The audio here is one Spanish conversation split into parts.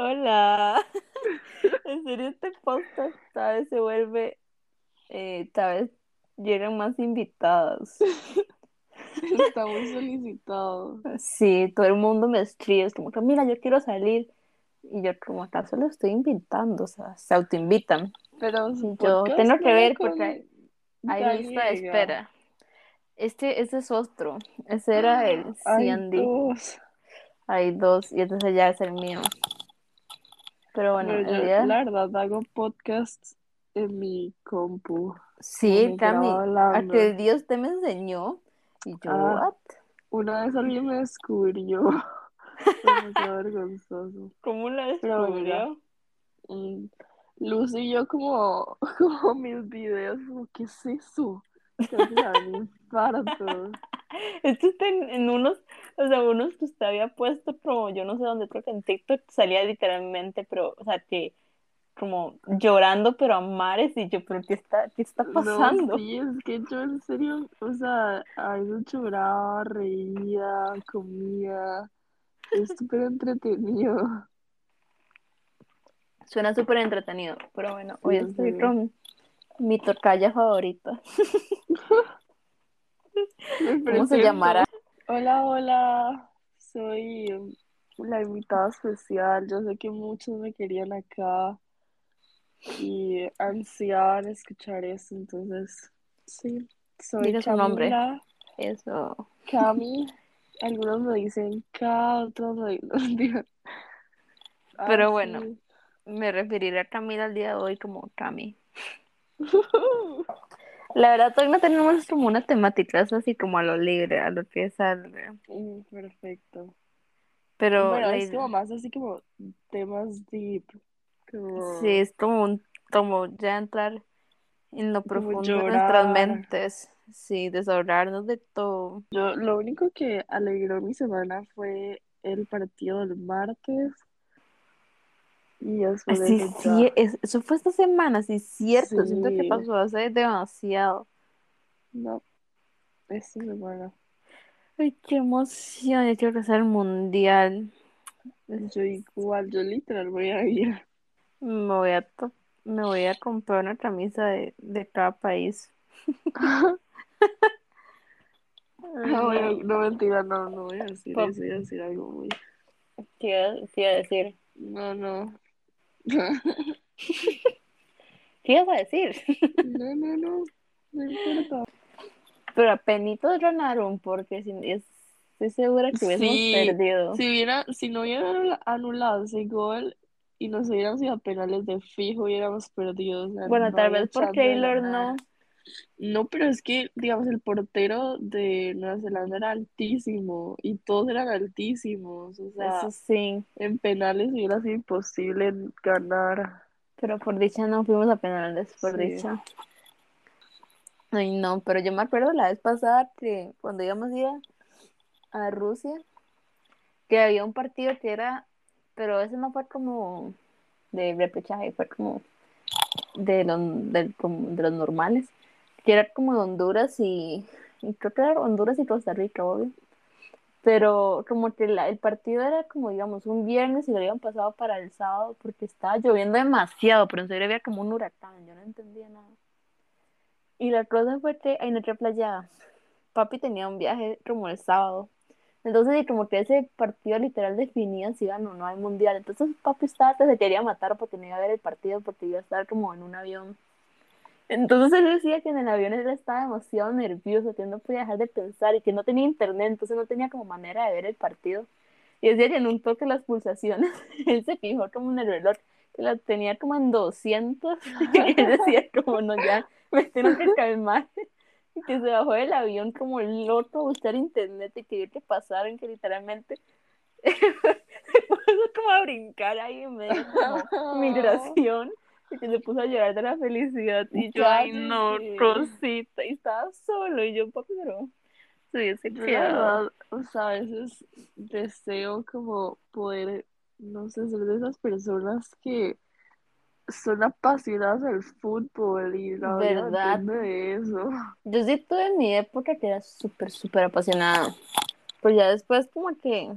Hola. En serio, este podcast cada vez se vuelve, eh, cada vez llegan más invitadas. Está muy solicitado. Sí, todo el mundo me escribe, es como que, mira, yo quiero salir. Y yo como acaso lo estoy invitando, o sea, se autoinvitan. Pero yo tengo que ver porque hay, hay lista de espera. Este, este es otro. Ese era el Hay C&D. dos. Hay dos y entonces ya es el mío. Pero bueno, Pero el yo, día... la verdad, hago podcasts en mi compu. Sí, Cami, aquel día usted me enseñó y yo, Ah. ¿what? Una vez alguien me descubrió. Demasiado vergonzoso. ¿Cómo la descubrió? Mm, Luz y yo como, como mis videos, como, ¿qué es eso? Casi un infarto. Esto está en, en unos, o sea, unos que usted había puesto como, yo no sé dónde, creo que en TikTok salía literalmente, pero, o sea, que como llorando, pero a mares, y yo, pero ¿qué está, qué está pasando? No, sí, es que yo en serio, o sea, a veces lloraba, reía, comía, es súper entretenido. Suena súper entretenido, pero bueno, hoy Sí, estoy con mi tocaya favorita. ¿Cómo se llamará? Hola, hola, soy um, la invitada especial. Yo sé que muchos me querían acá y ansiaban escuchar eso, entonces, sí, soy Diga su nombre. Camila, Eso. Cami. Algunos me dicen K, otros me dicen. Ah, Pero sí. bueno. Me referiré a Camila el día de hoy como Cami. La verdad, hoy no tenemos como una temática, es así como a lo libre, a lo que salga. Mm, Perfecto. Pero Bueno, es idea- como más así como temas deep, como, sí, es como, un, como ya entrar en lo profundo de nuestras mentes. Sí, desahogarnos de todo. Yo, lo único que alegró mi semana fue el partido del martes y Sí, eso sí, es- eso fue esta semana, sí, es cierto. Siento que Sí. pasó hace demasiado. No, esta semana. Ay, qué emoción, yo quiero que el mundial. Yo igual, yo literal voy a ir. Me voy a, me voy a comprar una camisa de, de cada país. No, no. no, mentira, no, no voy a decir eso, voy a decir algo muy... ¿Qué qué iba a decir? No, no. ¿Qué ibas a decir? No, no, no, no importa. Pero apenitos ganaron porque si, es- estoy segura que hubiésemos Sí, perdido. si hubiera, si no hubieran anula- anulado ese gol y nos hubiéramos ido a penales de fijo, hubiéramos perdido. O sea, Bueno, no tal vez por ganar. no. No, pero es que, digamos, el portero de Nueva Zelanda era altísimo y todos eran altísimos. O sea, Eso sí. en penales hubiera sido imposible ganar. Pero por dicha no fuimos a penales, por Sí. dicha. Ay, no, pero yo me acuerdo la vez pasada que cuando íbamos a ir a, a Rusia, que había un partido que era, pero ese no fue como de repechaje, fue como de los, de los normales, que era como de Honduras y, creo que era Honduras y Costa Rica, obvio. Pero como que la- el partido era como, digamos, un viernes y lo habían pasado para el sábado porque estaba lloviendo demasiado, pero en serio había como un huracán, yo no entendía nada. Y la cosa fue que en nuestra playa, papi tenía un viaje como el sábado. Entonces, y como que ese partido literal definía si iban o no al mundial. Entonces, papi estaba se quería matar porque no iba a ver el partido porque iba a estar como en un avión. Entonces él decía que en el avión él estaba demasiado nervioso, que no podía dejar de pensar y que no tenía internet, entonces no tenía como manera de ver el partido. Y decía que en un toque las pulsaciones, él se fijó como en el reloj, que las tenía como en 200, y él decía como no, ya me tengo que calmar. Y que se bajó del avión como loco a buscar internet y que que pasaron, que literalmente se puso como a brincar ahí en medio como migración y que se puso a llorar de la felicidad y yo, ay no, cosita, y estaba solo y yo, papi, pero se hubiese Yo la quedado. verdad, o sea, a veces deseo como poder, no sé, ser de esas personas que son apasionadas al fútbol y la ¿Verdad? de eso. Yo sí tuve mi época que era súper, súper apasionada, pero ya después como que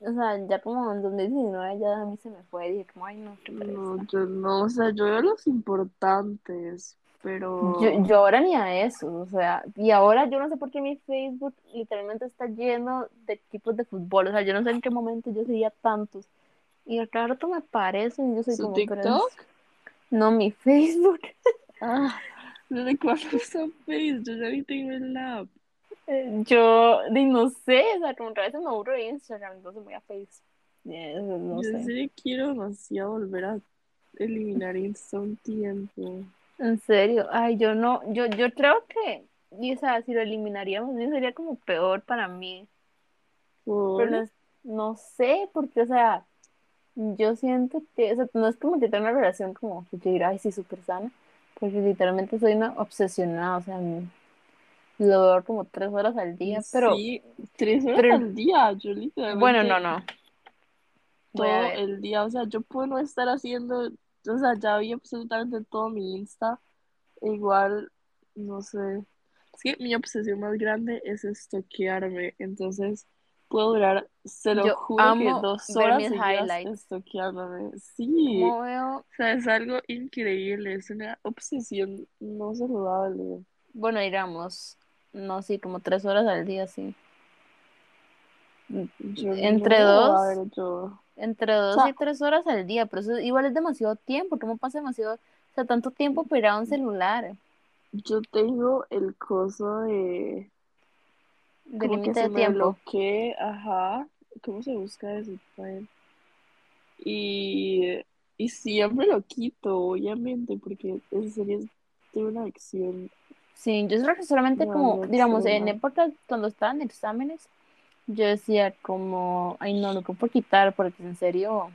o sea, ya como en 2019 ya a mí se me fue, dije como, ay no, qué No, pereza. yo no, o sea, yo veo los importantes, pero yo ahora ni a eso, o sea, y ahora yo no sé por qué mi Facebook literalmente está lleno de equipos de fútbol, o sea, yo no sé en qué momento yo seguía tantos, y a cada rato me aparecen y yo soy su como, es- TikTok, no, mi Facebook, ah, ¿desde cuándo usa Face? Yo ya ni tengo el app. Eh, yo no sé, o sea, como que a veces me aburro de Instagram, entonces voy a Facebook, Eh, no Yo sé, quiero demasiado volver a eliminar Insta un tiempo. en serio, ay, yo no, yo, yo creo que, y, o sea, si lo eliminaríamos, sería como peor para mí, pero no, sé, porque, o sea, Yo siento que, o sea, no es como que tenga una relación como que yo diga, ay, sí, súper sana, porque literalmente soy una obsesionada, o sea, lo veo como tres horas al día, pero, Sí, tres horas pero, al día, yo bueno, no, literalmente no, todo el día, o sea, yo puedo no estar haciendo, o sea, ya vi absolutamente todo mi Insta, e igual, no sé, es que mi obsesión más grande es estoquearme, entonces puedo durar, se lo yo juro que dos horas seguidas estoqueándome, sí, veo, o sea, es algo increíble, es una obsesión no saludable, bueno, digamos, no, sí, como tres horas al día, sí, yo entre no, dos, ver, entre dos sea, y tres horas al día, pero eso igual es demasiado tiempo, ¿cómo pasa demasiado, o sea, tanto tiempo pegado a un celular, yo tengo el coso de de límite de tiempo? bloquee, ajá, ¿cómo se busca eso? Y, y siempre lo quito, obviamente, porque en serio tengo una adicción Sí, yo creo que solamente como, digamos, en extrema. épocas cuando estaban exámenes, yo decía como, ay no, lo que por quitar, porque en serio, o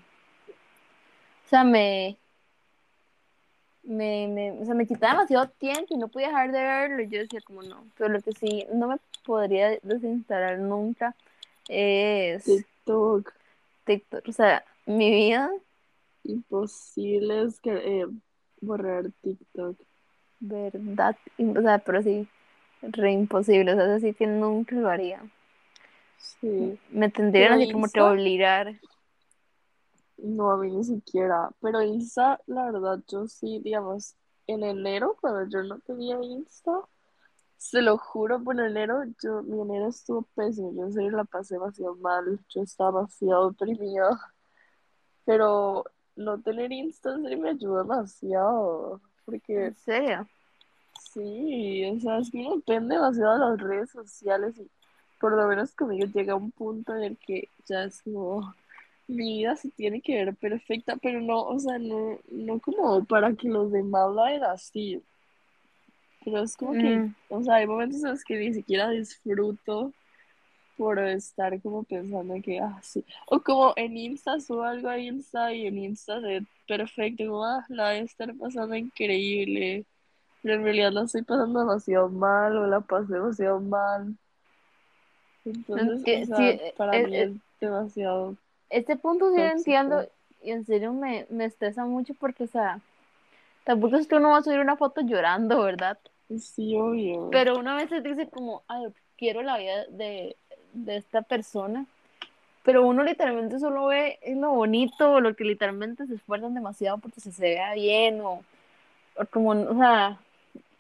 sea, me, me, me, o sea, me quitaba demasiado tiempo y no podía dejar de verlo, y yo decía como no, pero lo que sí no me podría desinstalar nunca es TikTok, TikTok, o sea, mi vida, imposible es que, eh, borrar TikTok. Verdad, o sea, pero sí, re imposible, o sea, así que nunca lo haría. Sí, Me tendrían así como que obligar. no, a mí ni siquiera. Pero Insta, la verdad, yo sí, digamos, en enero, cuando yo no tenía Insta, Se lo juro, por enero, yo, mi enero estuvo pésimo, yo en serio la pasé demasiado mal, yo estaba demasiado deprimida, pero no tener Insta en serio me ayudó demasiado, porque En serio. sí, o sea, es que depende demasiado de las redes sociales y por lo menos conmigo llega un punto en el que ya es como, mi vida se tiene que ver perfecta, pero no, o sea, no, no como para que los demás la vean así. Pero es como que, Mm, o sea, hay momentos en los que ni siquiera disfruto por estar como pensando que, ah, sí. O como en Insta subo algo a Insta y en Insta se ve perfecto, como, ah, la voy a estar pasando increíble. Pero en realidad la estoy pasando demasiado mal o la pasé demasiado mal. Entonces, o sí, sea, para mí es demasiado este punto sí lo entiendo y en serio me, me estresa mucho porque, o sea, tampoco es que uno va a subir una foto llorando, ¿verdad? Sí, obvio. Pero una vez se dice como, ay, quiero la vida de, de esta persona, pero uno literalmente solo ve lo bonito, lo que literalmente se esfuerzan demasiado porque se, se vea bien o, o como, o sea,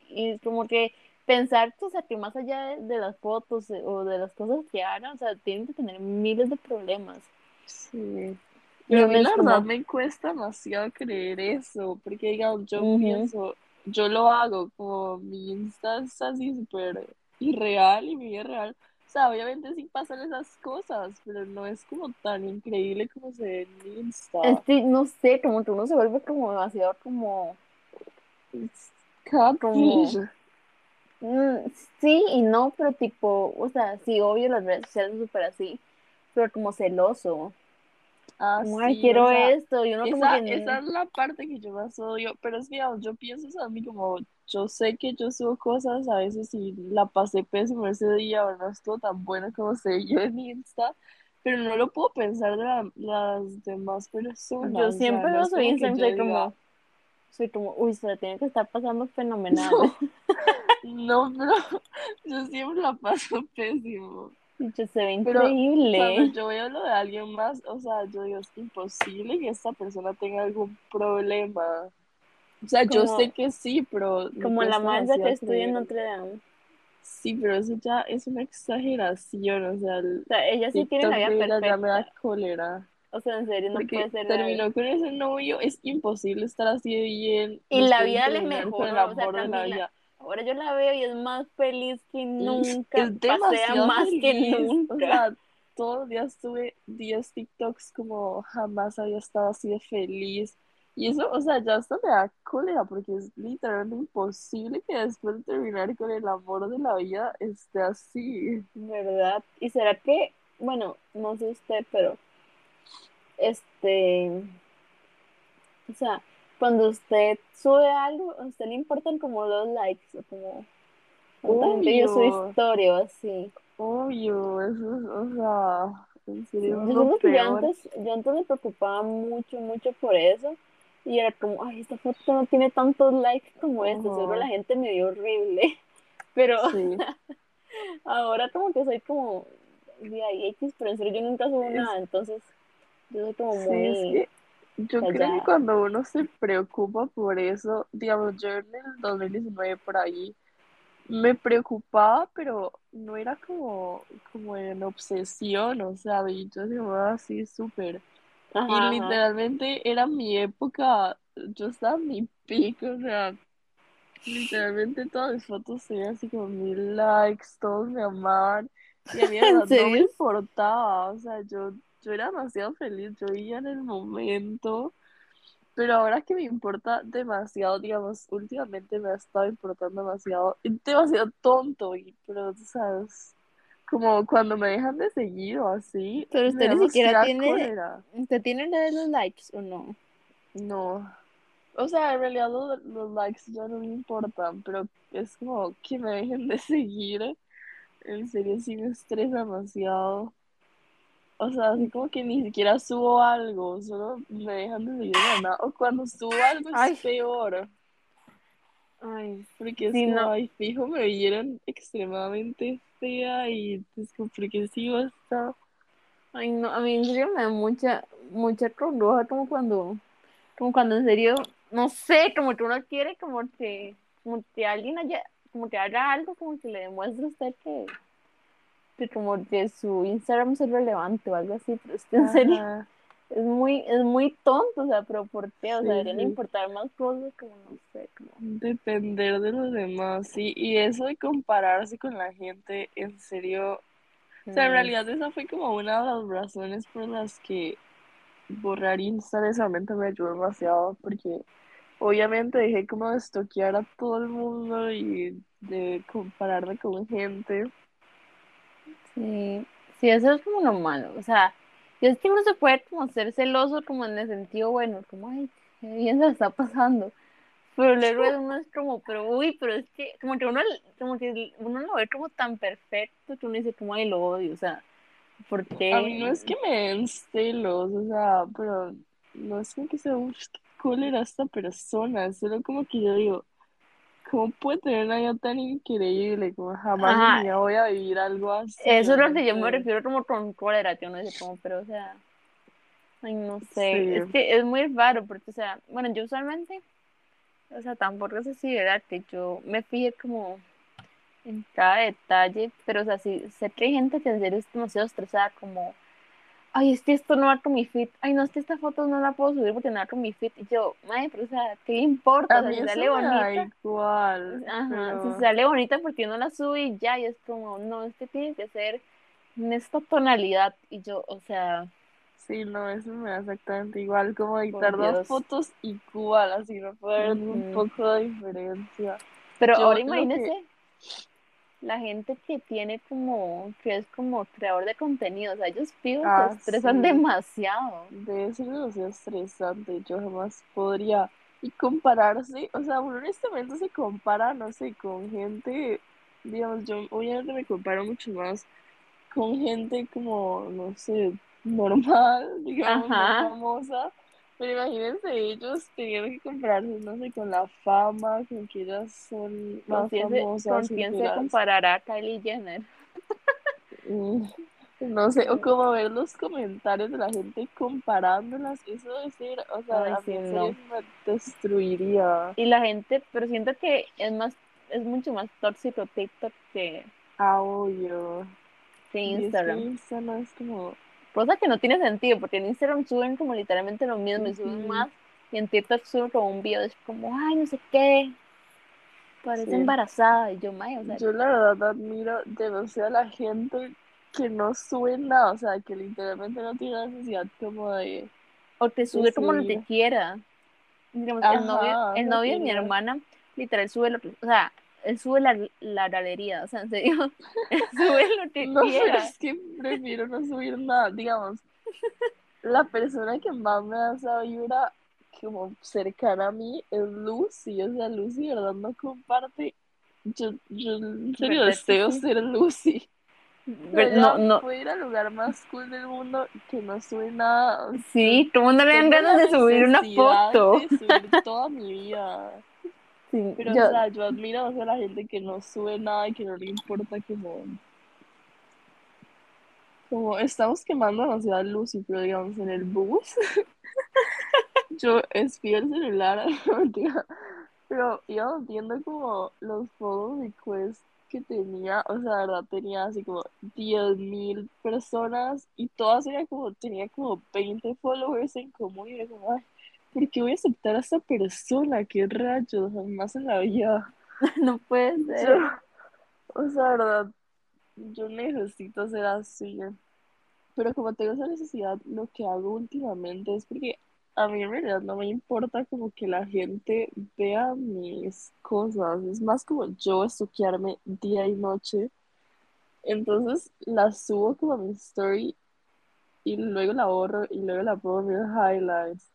y como que pensar, o sea, que más allá de, de las fotos eh, o de las cosas que hagan, o sea, tienen que tener miles de problemas. Sí. Y a mí la verdad como, me cuesta demasiado creer eso, porque digamos, yo ujú, pienso, yo lo hago, como mi Insta es así súper irreal y mi vida real. O sea, obviamente sí pasan esas cosas, pero no es como tan increíble como se ve en Insta. este, no sé, como que uno se vuelve como demasiado como, como, mm, sí y no, pero tipo, o sea, sí, obvio las redes sociales son súper así, pero como celoso, Ah, como, o quiero sea, esto, y uno como esa, que, esa es la parte que yo más odio, pero es que digamos, yo pienso eso a mí como, yo sé que yo subo cosas a veces y la pasé pésimo ese día o no estuvo tan buena como se vio en Insta, pero no lo puedo pensar de la- las demás yo personas, o sea, siempre no veo es su como que Instagram, yo soy diga, como, soy como, uy, se la tiene que estar pasando fenomenal. no, no, pero yo siempre la paso pésimo. Dicho, se ve Pero increíble. cuando yo veo lo de alguien más, o sea, yo digo, es imposible que esta persona tenga algún problema. O sea, yo sé que sí, pero Como la mancha que estudia en. Notre Dame. Sí, pero eso ya es una exageración, o sea, el O sea, ella sí tiene la vida ella ya me da perfecta. cólera. O sea, en serio, no Porque puede ser terminó con ese novio, es imposible estar así de bien. Y la vida le el mejoró, o sea, de la vida. Ahora yo la veo y es más feliz que nunca. Es pasea demasiado más que nunca. O sea, todos los días tuve 10 TikToks como jamás había estado así de feliz. Y eso, o sea, ya hasta me da cólera porque es literalmente imposible que después de terminar con el amor de la vida esté así. ¿Verdad? ¿Y será que, bueno, no sé usted, pero este, o sea, cuando usted sube algo, a usted le importan como los likes o como vio su historia o así. Obvio, eso es, o sea, en serio, Yo que yo antes, yo antes me preocupaba mucho, mucho por eso. Y era como, ay, esta foto no tiene tantos likes como esta, seguro Ajá. la gente me vio horrible. Pero Sí. ahora como que soy como, de ahí X, pero en serio yo nunca subo Es- nada, entonces yo soy como Sí, es muy... que yo creo que cuando uno se preocupa por eso, digamos, yo en el 2019 por ahí me preocupaba, pero no era como, como en obsesión, o sea, y yo digo, así súper. Y ajá. literalmente era mi época, yo estaba en mi pico, o sea, literalmente todas mis fotos tenían así como mil likes, todos me amaban, y a mí de ¿En verdad no me importaba, o sea, yo, yo era demasiado feliz, yo vivía en el momento, pero ahora que me importa demasiado, digamos, últimamente me ha estado importando demasiado, demasiado tonto, y, pero, o sea, es como cuando me dejan de seguir o así, Pero usted ni siquiera tiene, cólera. usted tiene la de los likes o no. No. O sea, en realidad lo- los, likes ya no me importan, pero es como que me dejen de seguir. En serio, sí me estresa demasiado. O sea, así como que ni siquiera subo algo, solo me dejan de seguir nada. O cuando subo algo es Ay. peor, Ay, porque es Sí, no. ay, fijo, me vieron extremadamente fea y es como, porque sigo esta. ay no, a mí en serio me da mucha, mucha congoja como cuando, como cuando en serio, no sé, como que uno quiere como que, como que alguien haya, como que haga algo, como que le demuestre a usted que, que como que su Instagram es relevante o algo así, pero usted en serio Ajá, es muy, es muy tonto, o sea, pero ¿por qué? O sea, deberían importar más cosas, como no sé, como... Depender de los demás, sí. Y eso de compararse con la gente, en serio. O sea, en no, realidad esa fue como una de las razones por las que borrar Insta en ese momento me ayudó demasiado, porque obviamente dejé como de estoquear a todo el mundo y de compararme con gente. Sí, sí, eso es como lo malo. O sea, yo es que uno se puede como ser celoso como en el sentido bueno, como, ay, qué bien se está pasando. Pero luego uno es como, pero uy, pero es que como que uno, como que uno lo ve como tan perfecto que uno dice como, ay, lo odio, o sea, ¿por qué? A mí no es que me den celos, o sea, pero no es como que sea, uff, qué cólera esta persona, es solo como que yo digo, ¿cómo puede tener una vida tan increíble? Como jamás en Ajá. mi vida voy a vivir algo así. Eso es lo no que yo me sé. refiero como con cólera, que uno dice como, pero o sea, ay, no sé, Sí. es que es muy raro, porque, o sea, bueno, yo usualmente, o sea, tampoco es así, ¿verdad? Que yo me fije como en cada detalle, pero, o sea, sí, sé que hay gente que en serio es demasiado estresada, como, ay, es que esto no va con mi fit, ay, no, es que esta foto no la puedo subir porque no va con mi fit, y yo, madre, pero, o sea, ¿qué importa? A mí si eso sale bonita, igual, Ajá, pero si sale bonita, ¿por qué no la sube y ya? Y es como, no, es que tiene que ser en esta tonalidad. Y yo, o sea, sí, no, eso me da exactamente igual, como editar dos fotos igual, así no puede haber un poco de diferencia. pero Yo ahora que- imagínese la gente que tiene como, que es como creador de contenido, o sea, ellos pibos Ah, se estresan sí. demasiado. Debe ser demasiado estresante, yo jamás podría. Y compararse, o sea, uno en momento se compara, no sé, con gente, digamos, yo obviamente me comparo mucho más con gente como, no sé, normal, digamos, Ajá. famosa. Pero imagínense ellos teniendo que compararse, no sé, con la fama, con que ellas son ¿Con más quién se, famosas, con quién se comparará Kylie Jenner? Mm, No sé, o como ver los comentarios de la gente comparándolas, eso ser, o sea, Ay, a sí, no. me destruiría. Y la gente, pero siento que es más, es mucho más tóxico TikTok que, Ah, obvio. que Y es que Instagram. Instagram es como, Cosa que no tiene sentido, porque en Instagram suben como literalmente lo mismo y suben más. Y en TikTok suben como un video, es como, ay, no sé qué. Parece Sí. embarazada. Y yo, o sea, yo la verdad admiro demasiado a la gente que no sube nada, o sea, que literalmente no tiene necesidad como de... o te sube como lo que quiera. Digamos, el novio, el no novio de mi hermana, literal, sube lo que, o sea, él sube la, la galería, o sea, en serio, él sube lo que No, pero quiera. es que prefiero no subir nada. Digamos, la persona que más me da esa vibra como cercana a mí es Lucy. O sea, Lucy, ¿verdad? No comparte. Yo, yo en serio ¿Verdad que deseo sí? ser Lucy. Pero no, no, puede ir al lugar más cool del mundo que no sube nada. Sí, todo el mundo le dan ganas de subir una foto. de subir toda mi vida. Sí, Pero, yo- o sea, yo admiro o sea, a la gente que no sube nada y que no le importa como... Como estamos quemando demasiado a Lucy, pero digamos en el bus, yo espío el celular, mentira, pero íbamos viendo como los fotos requests que tenía, o sea, la verdad tenía así como 10.000 personas y todas eran como, tenía como 20 followers en común y era como, ay, ¿por qué voy a aceptar a esta persona? ¿Qué rayos? Jamás en la vida. no puede Yo, ser. o sea, verdad, yo necesito ser así. Pero como tengo esa necesidad, lo que hago últimamente es porque a mí en realidad no me importa como que la gente vea mis cosas. Es más como yo estuquearme día y noche. Entonces la subo como a mi story y luego la borro y luego la pongo en mis highlights.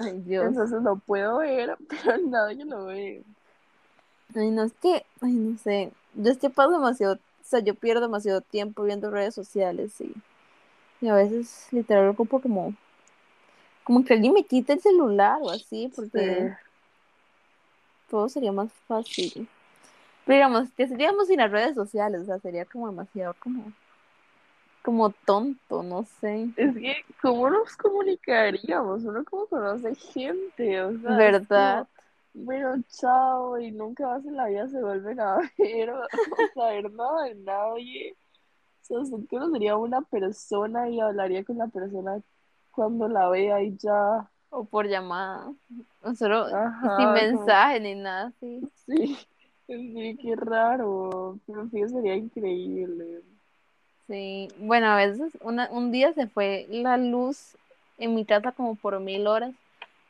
Ay, Dios. Entonces lo puedo ver, pero nadie lo ve. Ay, no, es que, ay, no sé. Yo es que paso demasiado, o sea, yo pierdo demasiado tiempo viendo redes sociales y, y a veces literal ocupo como, como que alguien me quite el celular o así, porque Sí. todo sería más fácil. Pero digamos, que seríamos sin las redes sociales, o sea, sería como demasiado como, como tonto, no sé. Es que, ¿cómo nos comunicaríamos? Uno como conoce gente, o sea, ¿Verdad? como, bueno, chao, y nunca más en la vida se vuelven a ver o, saber nada de nadie. O sea, usted conocería a una persona y hablaría con la persona cuando la vea y ya. O por llamada. O solo Ajá, sin como- mensaje ni nada así. Sí, sí, qué raro, pero sí, sería increíble. Sí, bueno, a veces una, un día se fue la luz en mi casa como por mil horas.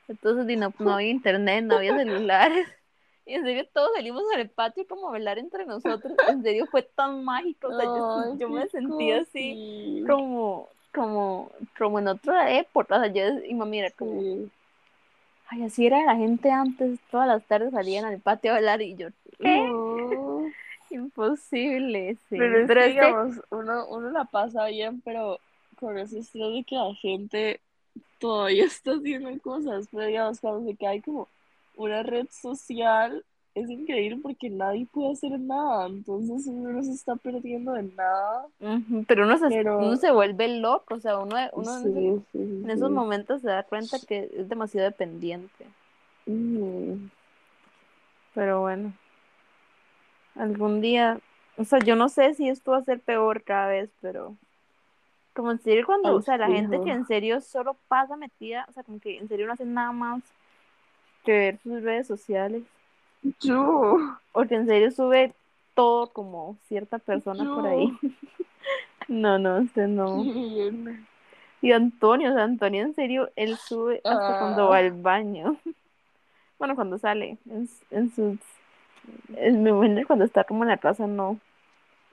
Entonces no, no había internet, no había celulares. Y en serio todos salimos al patio como a hablar entre nosotros. En serio fue tan mágico. O sea, yo, me sentía así como, como, como en otra época. O sea, yo y mami era como, Sí. ay, así era la gente antes. Todas las tardes salían al patio a hablar y yo, ¿qué? Imposible, sí. Pero es Pero que, es que- digamos, uno, uno la pasa bien, pero con ese estrés de que la gente todavía está haciendo cosas, pero digamos, cuando se cae como una red social, es increíble porque nadie puede hacer nada, entonces uno no se está perdiendo de nada. Pero uno se, Pero- uno se vuelve loco, o sea, uno, uno en, Sí, sí, esos momentos se da cuenta que es demasiado dependiente. Pero bueno, algún día, o sea, yo no sé si esto va a ser peor cada vez, pero como en serio cuando, o sea, la gente que en serio solo pasa metida, o sea, como que en serio no hace nada más que ver sus redes sociales, Yo, o que en serio sube todo como cierta persona por ahí. No, no, usted no. Y Antonio, o sea, Antonio en serio, él sube hasta cuando Ah. va al baño. Bueno, cuando sale, en, en sus... Mi momento cuando está como en la casa, no.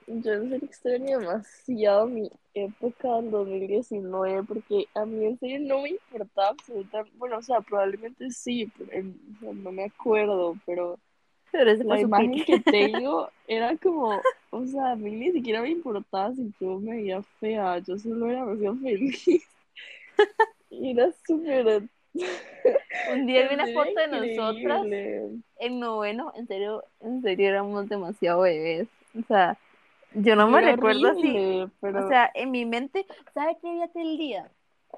Yo en serio extraño demasiado mi época del 2019 porque a mí en serio no me importaba absolutamente, bueno, o sea, probablemente sí, pero en- o sea, no me acuerdo, pero Pero ese la imagen pique. que tengo era como, o sea, a mí ni siquiera me importaba si yo me veía fea, yo solo era demasiado feliz. Y era súper... Un día vi una foto de nosotras en noveno, en serio, en serio éramos demasiado bebés. O sea, Yo no me recuerdo así. pero O sea, en mi mente, ¿sabe qué día aquel día?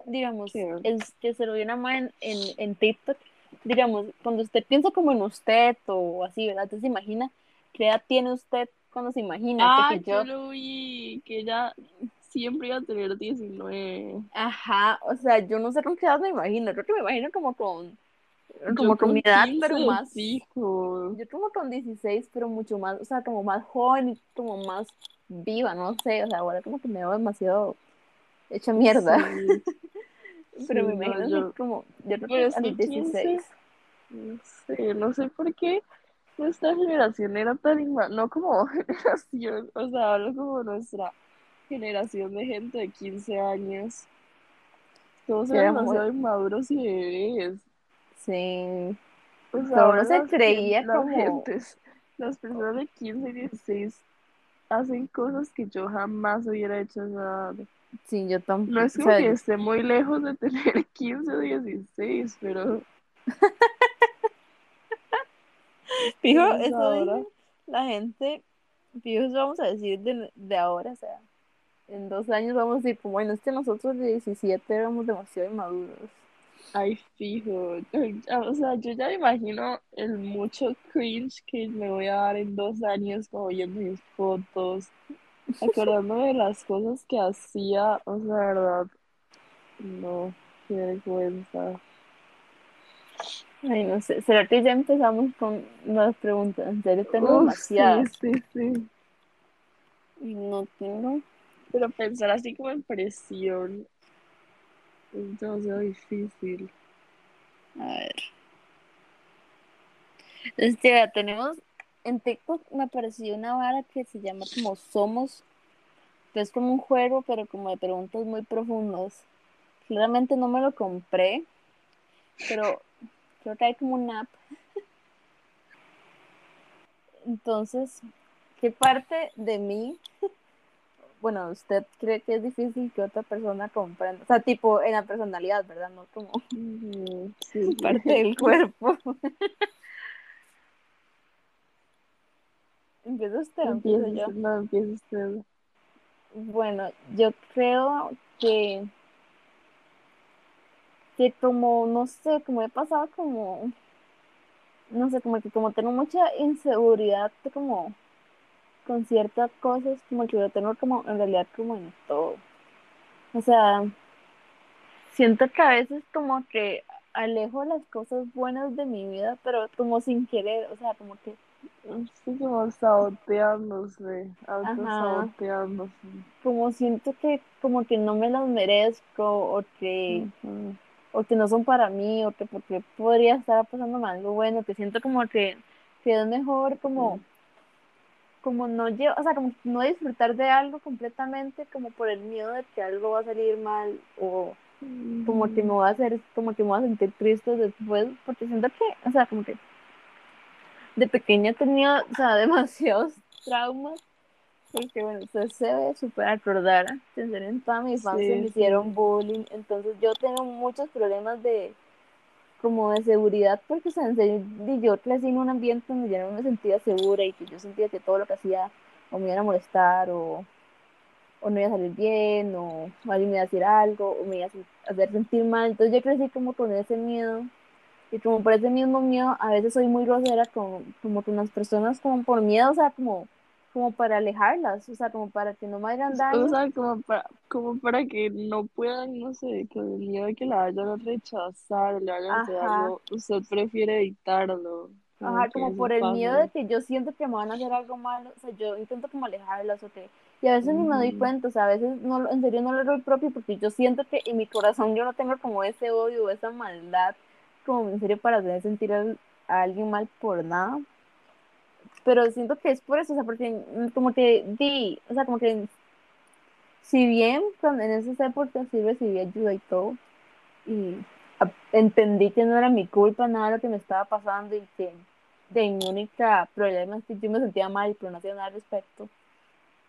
Digamos, el que se lo vio una madre en, en, en TikTok, digamos, cuando usted piensa como en usted o así, ¿verdad? Entonces se imagina qué edad tiene usted cuando se imagina ah, que yo yo, lo vi, que ella siempre iba a tener 19. ajá, o sea, yo no sé con qué edad me imagino, creo que me imagino como con, como Yo con mi edad, 15 pero más, yo como con 16, pero mucho más, o sea, como más joven y como más viva, no sé, o sea, ahora como que me veo demasiado hecha mierda. Sí, Pero sí, me no, imagino yo- como, yo creo que es a los 16. No sé, no sé por qué nuestra generación era tan no como generación, o sea, hablo como nuestra generación de gente de 15 años. Todos eran muy, demasiado inmaduros y bebés. sí, O que uno ahora se creía las como, gentes, las personas de 15 y 16 hacen cosas que yo jamás hubiera hecho. O sea, sí, yo no tampoco, es o como sea, que esté muy lejos de tener 15 o 16, pero fijo, ustedes eso ahora. dice la gente, fijo, eso vamos a decir de, de ahora, o sea, en dos años vamos a decir, como, bueno, es que nosotros de 17 éramos demasiado inmaduros. Ay, fijo. O sea, yo ya imagino el mucho cringe que me voy a dar en dos años como viendo mis fotos, acordándome de las cosas que hacía. O sea, de verdad, no, qué vergüenza. Ay, no sé, ¿será que ya empezamos con las preguntas? En serio, tengo Uf, sí, demasiadas. sí, sí. Y no tengo, Pero pensar así como en presión es demasiado difícil. a ver. Este, vea, tenemos en TikTok me apareció una vara que se llama como Somos, es como un juego, pero como de preguntas muy profundas. Claramente no me lo compré, pero creo que hay como una app. Entonces, ¿qué parte de mí, bueno, usted cree que es difícil que otra persona comprenda? O sea, tipo en la personalidad, ¿verdad? No como sí. parte del cuerpo. ¿Empieza usted o empiezo yo? no, empieza usted. Bueno, yo creo que, que como, no sé, como he pasado como, no sé, como que como tengo mucha inseguridad como con ciertas cosas, como que lo tengo como en realidad como en todo. O sea, siento que a veces como que alejo las cosas buenas de mi vida, pero como sin querer, o sea, como que, Estoy como saboteándose, autosaboteándose. como siento que como que no me las merezco o que o que no son para mí, o que porque podría estar pasándome algo bueno, que siento como que, que es mejor como, Sí. Como no llevo, o sea, como no disfrutar de algo completamente como por el miedo de que algo va a salir mal o como que me Ujú. voy a hacer, como que me voy a sentir triste después, porque siento que, o sea, como que de pequeña tenía, o sea, demasiados traumas, porque bueno, usted se debe súper acordar, que en toda mi infancia me Sí, hicieron sí. bullying, entonces yo tengo muchos problemas de como de seguridad, porque o sea, yo crecí en un ambiente donde yo no me sentía segura y que yo sentía que todo lo que hacía o me iba a molestar o, o no iba a salir bien o alguien me iba a decir algo o me iba a hacer sentir mal. Entonces yo crecí como con ese miedo y como por ese mismo miedo a veces soy muy grosera con, como con las personas como por miedo, o sea, como, como para alejarlas, o sea, como para que no me hagan O daño. sea, como para, como para que no puedan, no sé, con el miedo de que la vayan a rechazar o le vayan a hacer algo, usted prefiere evitarlo, como Ajá, como por el miedo de que yo siento que me van a hacer algo malo, o sea, yo intento como alejarlas o que, y a veces ni me doy cuenta, o sea, a veces no, en serio no lo doy propio porque yo siento que en mi corazón yo no tengo como ese odio o esa maldad, como en serio para hacer sentir a, a alguien mal por nada, pero siento que es por eso, o sea, porque mm, como que di, o sea, como que si bien cuando en esas épocas sí recibí ayuda y todo, y entendí que no era mi culpa nada lo que me estaba pasando y que de mi única problema es que yo me sentía mal pero no hacía nada al respecto.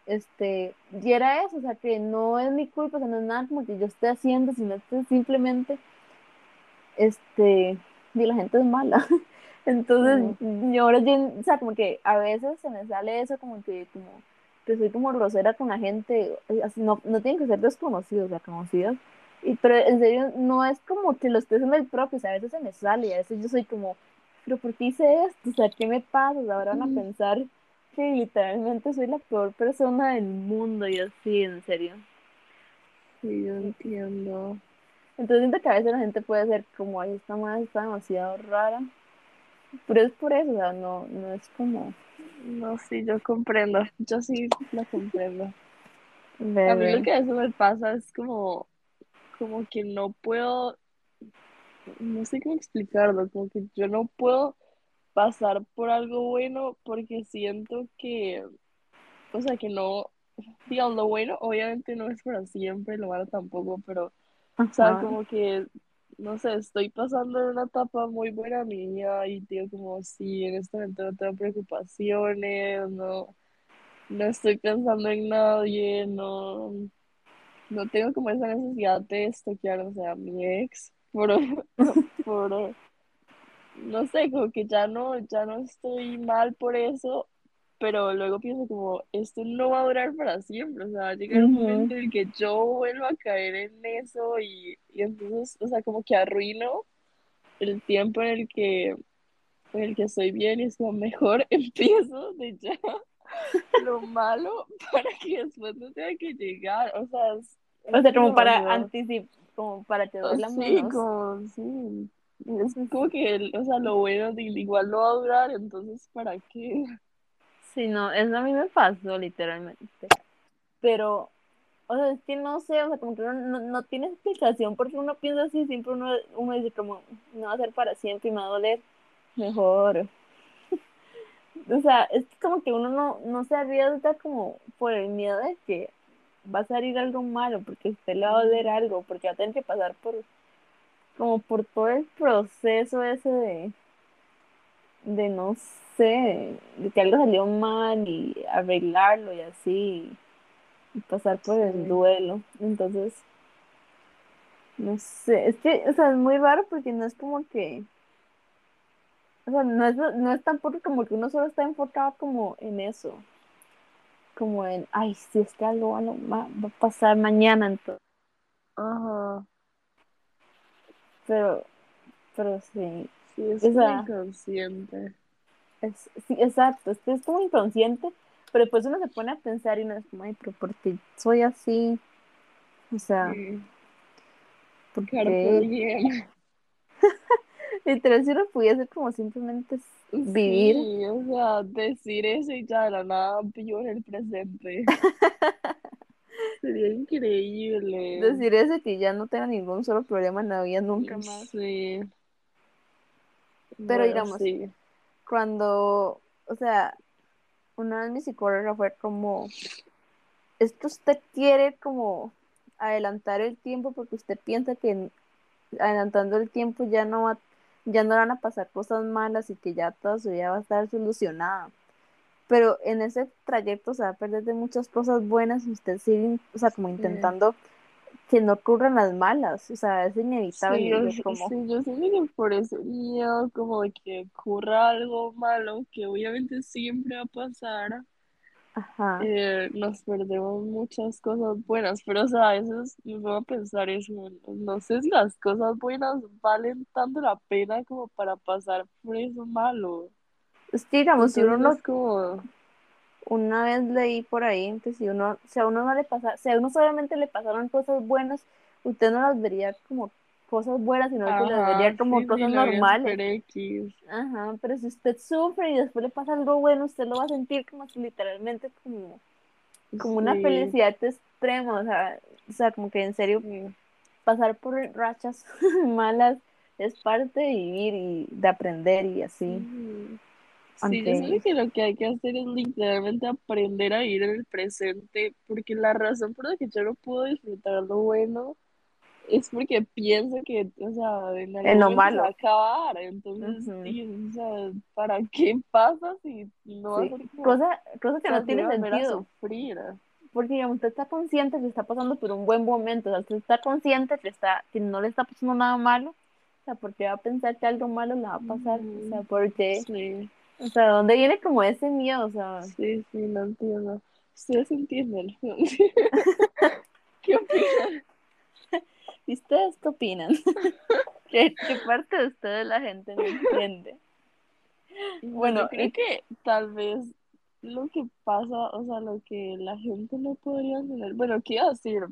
Este, y era eso, o sea, que no es mi culpa, o sea, no es nada como que yo esté haciendo, sino que simplemente, este, y la gente es mala. Entonces, Sí. yo ahora, yo, o sea, como que a veces se me sale eso, como que, como, que soy como grosera con la gente, eh, así, no, no tienen que ser desconocidos, o sea, conocidos. Y, pero en serio, no es como que lo esté haciendo el propio, o sea, a veces se me sale, y a veces yo soy como, pero ¿por qué hice esto? O sea, ¿qué me pasa? O sea, ahora van a pensar que literalmente soy la peor persona del mundo, y así, en serio. Sí, yo entiendo. Entonces siento que a veces la gente puede ser como, ay, esta madre está demasiado rara. Pero es por eso, no, no es como... No, sí, yo comprendo. Yo sí la comprendo. A mí lo que a veces me pasa es como, como que no puedo, no sé cómo explicarlo, como que yo no puedo pasar por algo bueno porque siento que, o sea, que no, digamos, lo bueno obviamente no es para siempre, lo malo tampoco, pero, o sea, como que, no sé, estoy pasando una etapa muy buena mía y digo como, sí, en este momento no tengo preocupaciones, no, no estoy pensando en nadie, no. No tengo como esa necesidad de estoquear, o sea, a mi ex, por, por, no sé, como que ya no, ya no estoy mal por eso, pero luego pienso como, esto no va a durar para siempre, o sea, va a llegar un Ujú, momento en el que yo vuelva a caer en eso y, y entonces, o sea, como que arruino el tiempo en el que, en el que estoy bien y es como mejor empiezo de ya lo malo para que después no tenga que llegar, o sea, es, O sea, como para anticipar, como para que Oh, duela Sí, menos. como, sí, es como que, o sea, lo bueno de- igual no va a durar, entonces, ¿para qué? Sí, no, eso a mí me pasó literalmente. Pero, o sea, es que no sé, o sea, como que uno no, no tiene explicación porque uno piensa así, siempre uno, uno dice como, no va a ser para siempre y me va a doler. Mejor. O sea, es como que uno no, no se arriesga como por el miedo de que va a salir algo malo, porque usted le va a doler algo, porque va a tener que pasar por, como por todo el proceso ese de, de no sé, de que algo salió mal y arreglarlo y así, y pasar por el duelo. Entonces, no sé, es que, o sea, es muy raro porque no es como que, o sea, no es, no es tampoco como que uno solo está enfocado como en eso, como en, ay, si es que algo va, va va a pasar mañana, entonces, ajá, pero, pero sí, sí, es o sea, inconsciente. es, sí, exacto, es que es como inconsciente, pero después uno se pone a pensar y uno es como, ay, pero ¿por qué soy así? O sea, Sí, ¿por qué? Literal, si uno pudiese como simplemente vivir, Sí, o sea, decir eso y ya de la nada vivo en el presente. Sería increíble. decir eso y que ya no tenga ningún solo problema en la vida nunca más. Sí, Pero bueno, digamos, sí. cuando, o sea, una vez mi psicóloga fue como, es que usted quiere como adelantar el tiempo porque usted piensa que adelantando el tiempo ya no va, ya no van a pasar cosas malas y que ya toda su vida va a estar solucionada. Pero en ese trayecto se va a perder de muchas cosas buenas y usted sigue, o sea, como Sí. Que no ocurran las malas, o sea, es Sí, inevitable yo, como, sí, yo que por ese miedo como de que ocurra algo malo, que obviamente siempre va a pasar, ajá, eh, nos perdemos muchas cosas buenas, pero o sea, a veces me voy a pensar eso, no sé si las cosas buenas valen tanto la pena como para pasar por eso malo. es que digamos, si uno no, es como, una vez leí por ahí que si uno, si a uno no le pasa, si a uno solamente le pasaron cosas buenas, usted no las vería como cosas buenas, sino que las vería como sí, cosas normales. Ajá, pero si usted sufre y después le pasa algo bueno, usted lo va a sentir como literalmente como, como una felicidad extrema, o sea, o sea, como que en serio sí. pasar por rachas malas es parte de vivir y de aprender y así. Sí, yo siento aunque que lo que hay que hacer es literalmente aprender a vivir en el presente, porque la razón por la que yo no puedo disfrutar lo bueno es porque pienso que, o sea, en en lo se va a malo, acabar, entonces, sí, o sea, ¿para qué pasa si no va a sí, o cosa, cosa que no sea, tiene sentido, sufrir? porque digamos, usted está consciente que está pasando por un buen momento, o sea, usted está consciente que, está, que no le está pasando nada malo, o sea, ¿por qué va a pensar que algo malo le va a pasar? O sea, Ujú. porque Sí, O sea, ¿dónde viene como ese miedo? O sea, sí, sí, lo entiendo. ustedes entienden. ¿Qué opinan? ¿Y ustedes qué opinan? ¿Qué, qué parte de ustedes la gente no entiende? Bueno, creo que tal vez lo que pasa, o sea, lo que la gente no podría entender. Bueno, ¿qué iba a decir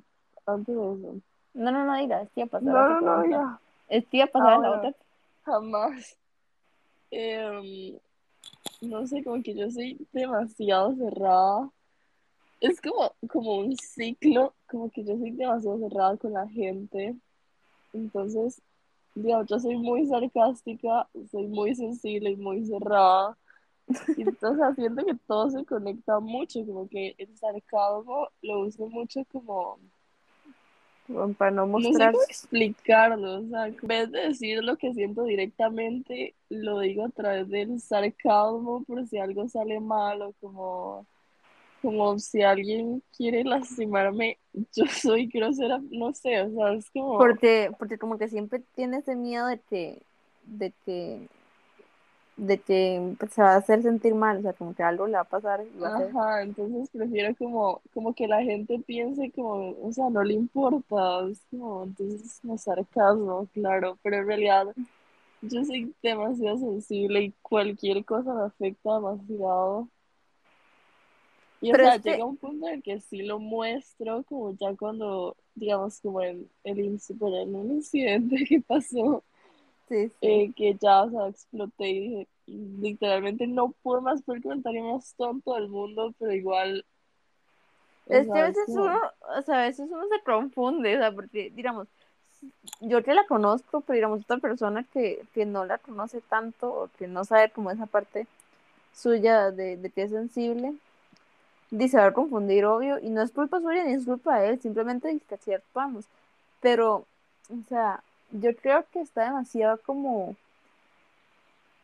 antes de eso? No, no, no digas, tía, pasar No, no, no, ya. Es tía, pasar la otra. Jamás. Em, no sé, como que yo soy demasiado cerrada. Es como, como un ciclo, como que yo soy demasiado cerrada con la gente. Entonces, digamos, yo soy muy sarcástica, soy muy sensible y muy cerrada. Y entonces siento que todo se conecta mucho, como que el sarcasmo lo uso mucho como, Para no no sé mostrar. explicarlo, o sea, en vez de decir lo que siento directamente, lo digo a través del sarcasmo por si algo sale mal o como, como si alguien quiere lastimarme, yo soy grosera, no sé, o sea, es como... Porque, porque como que siempre tiene ese miedo de que, de que, de que pues, se va a hacer sentir mal, o sea, como que algo le va a pasar a. Ajá, entonces prefiero como, como que la gente piense como, o sea, no le importa, es como, entonces es como sarcasmo, claro, pero en realidad yo soy demasiado sensible y cualquier cosa me afecta demasiado. Y o sea, es que- llega un punto en el que sí lo muestro, como ya cuando, digamos, como en el en un incidente que pasó, Sí, sí. eh, que ya, o sea, exploté y dije, literalmente no puedo más fue el comentario más tonto del mundo, pero igual, Es que a es veces como- uno, o sea, a veces uno se confunde, o sea, porque, digamos, yo que la conozco, pero digamos, otra persona que, que no la conoce tanto o que no sabe como esa parte suya de, de que es sensible, dice, va a confundir, obvio, y no es culpa suya ni es culpa de él, simplemente así actuamos. Pero, o sea, yo creo que está demasiado como,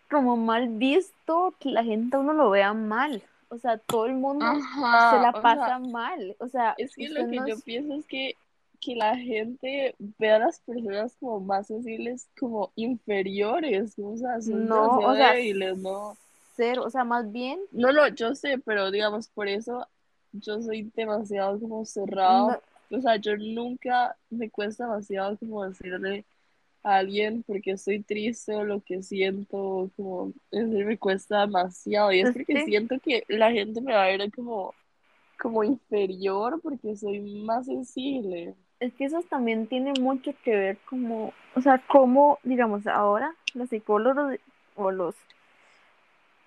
como mal visto que la gente uno lo vea mal. O sea, todo el mundo Ajá, se la o sea, pasa mal. O sea, es que lo que yo pienso es que, que la gente ve a las personas como más sensibles, como inferiores, o sea, son no, o sea, débiles, ¿no? cero, o sea, más bien, No, no, yo sé, pero digamos, por eso yo soy demasiado como cerrada. no, O sea, yo nunca me cuesta demasiado como decirle a alguien porque estoy triste o lo que siento, como, serio me cuesta demasiado. Y es Es porque que- siento que la gente me va a ver como, como inferior porque soy más sensible. es que eso también tiene mucho que ver como, o sea, como, digamos, ahora los psicólogos o los,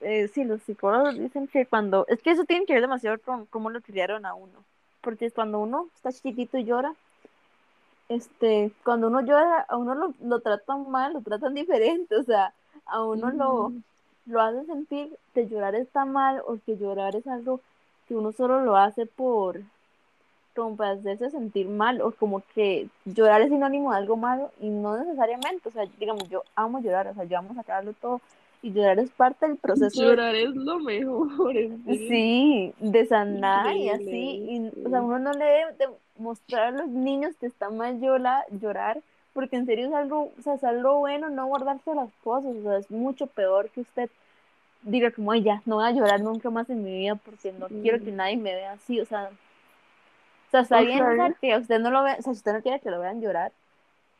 eh, sí, los psicólogos dicen que cuando, es que eso tiene que ver demasiado con cómo lo criaron a uno, porque cuando uno está chiquitito y llora, este, cuando uno llora, a uno lo, lo tratan mal, lo tratan diferente, o sea, a uno lo, lo hace sentir que llorar está mal o que llorar es algo que uno solo lo hace por como para hacerse sentir mal o como que llorar es sinónimo de algo malo y no necesariamente, o sea, digamos, yo amo llorar, o sea, yo amo sacarlo todo y llorar es parte del proceso de- Llorar es lo mejor, sí, de sanar y así, y, o sea, uno no le debe de mostrar a los niños que está mal llorar, llorar, porque en serio es algo, o sea, es algo bueno no guardarse las cosas, o sea, es mucho peor que usted diga como, ay, ya, no voy a llorar nunca más en mi vida porque no quiero que nadie me vea así, o sea, o sea, está bien, o sea, sea, que usted no lo vea, o sea, si usted no quiere que lo vean llorar,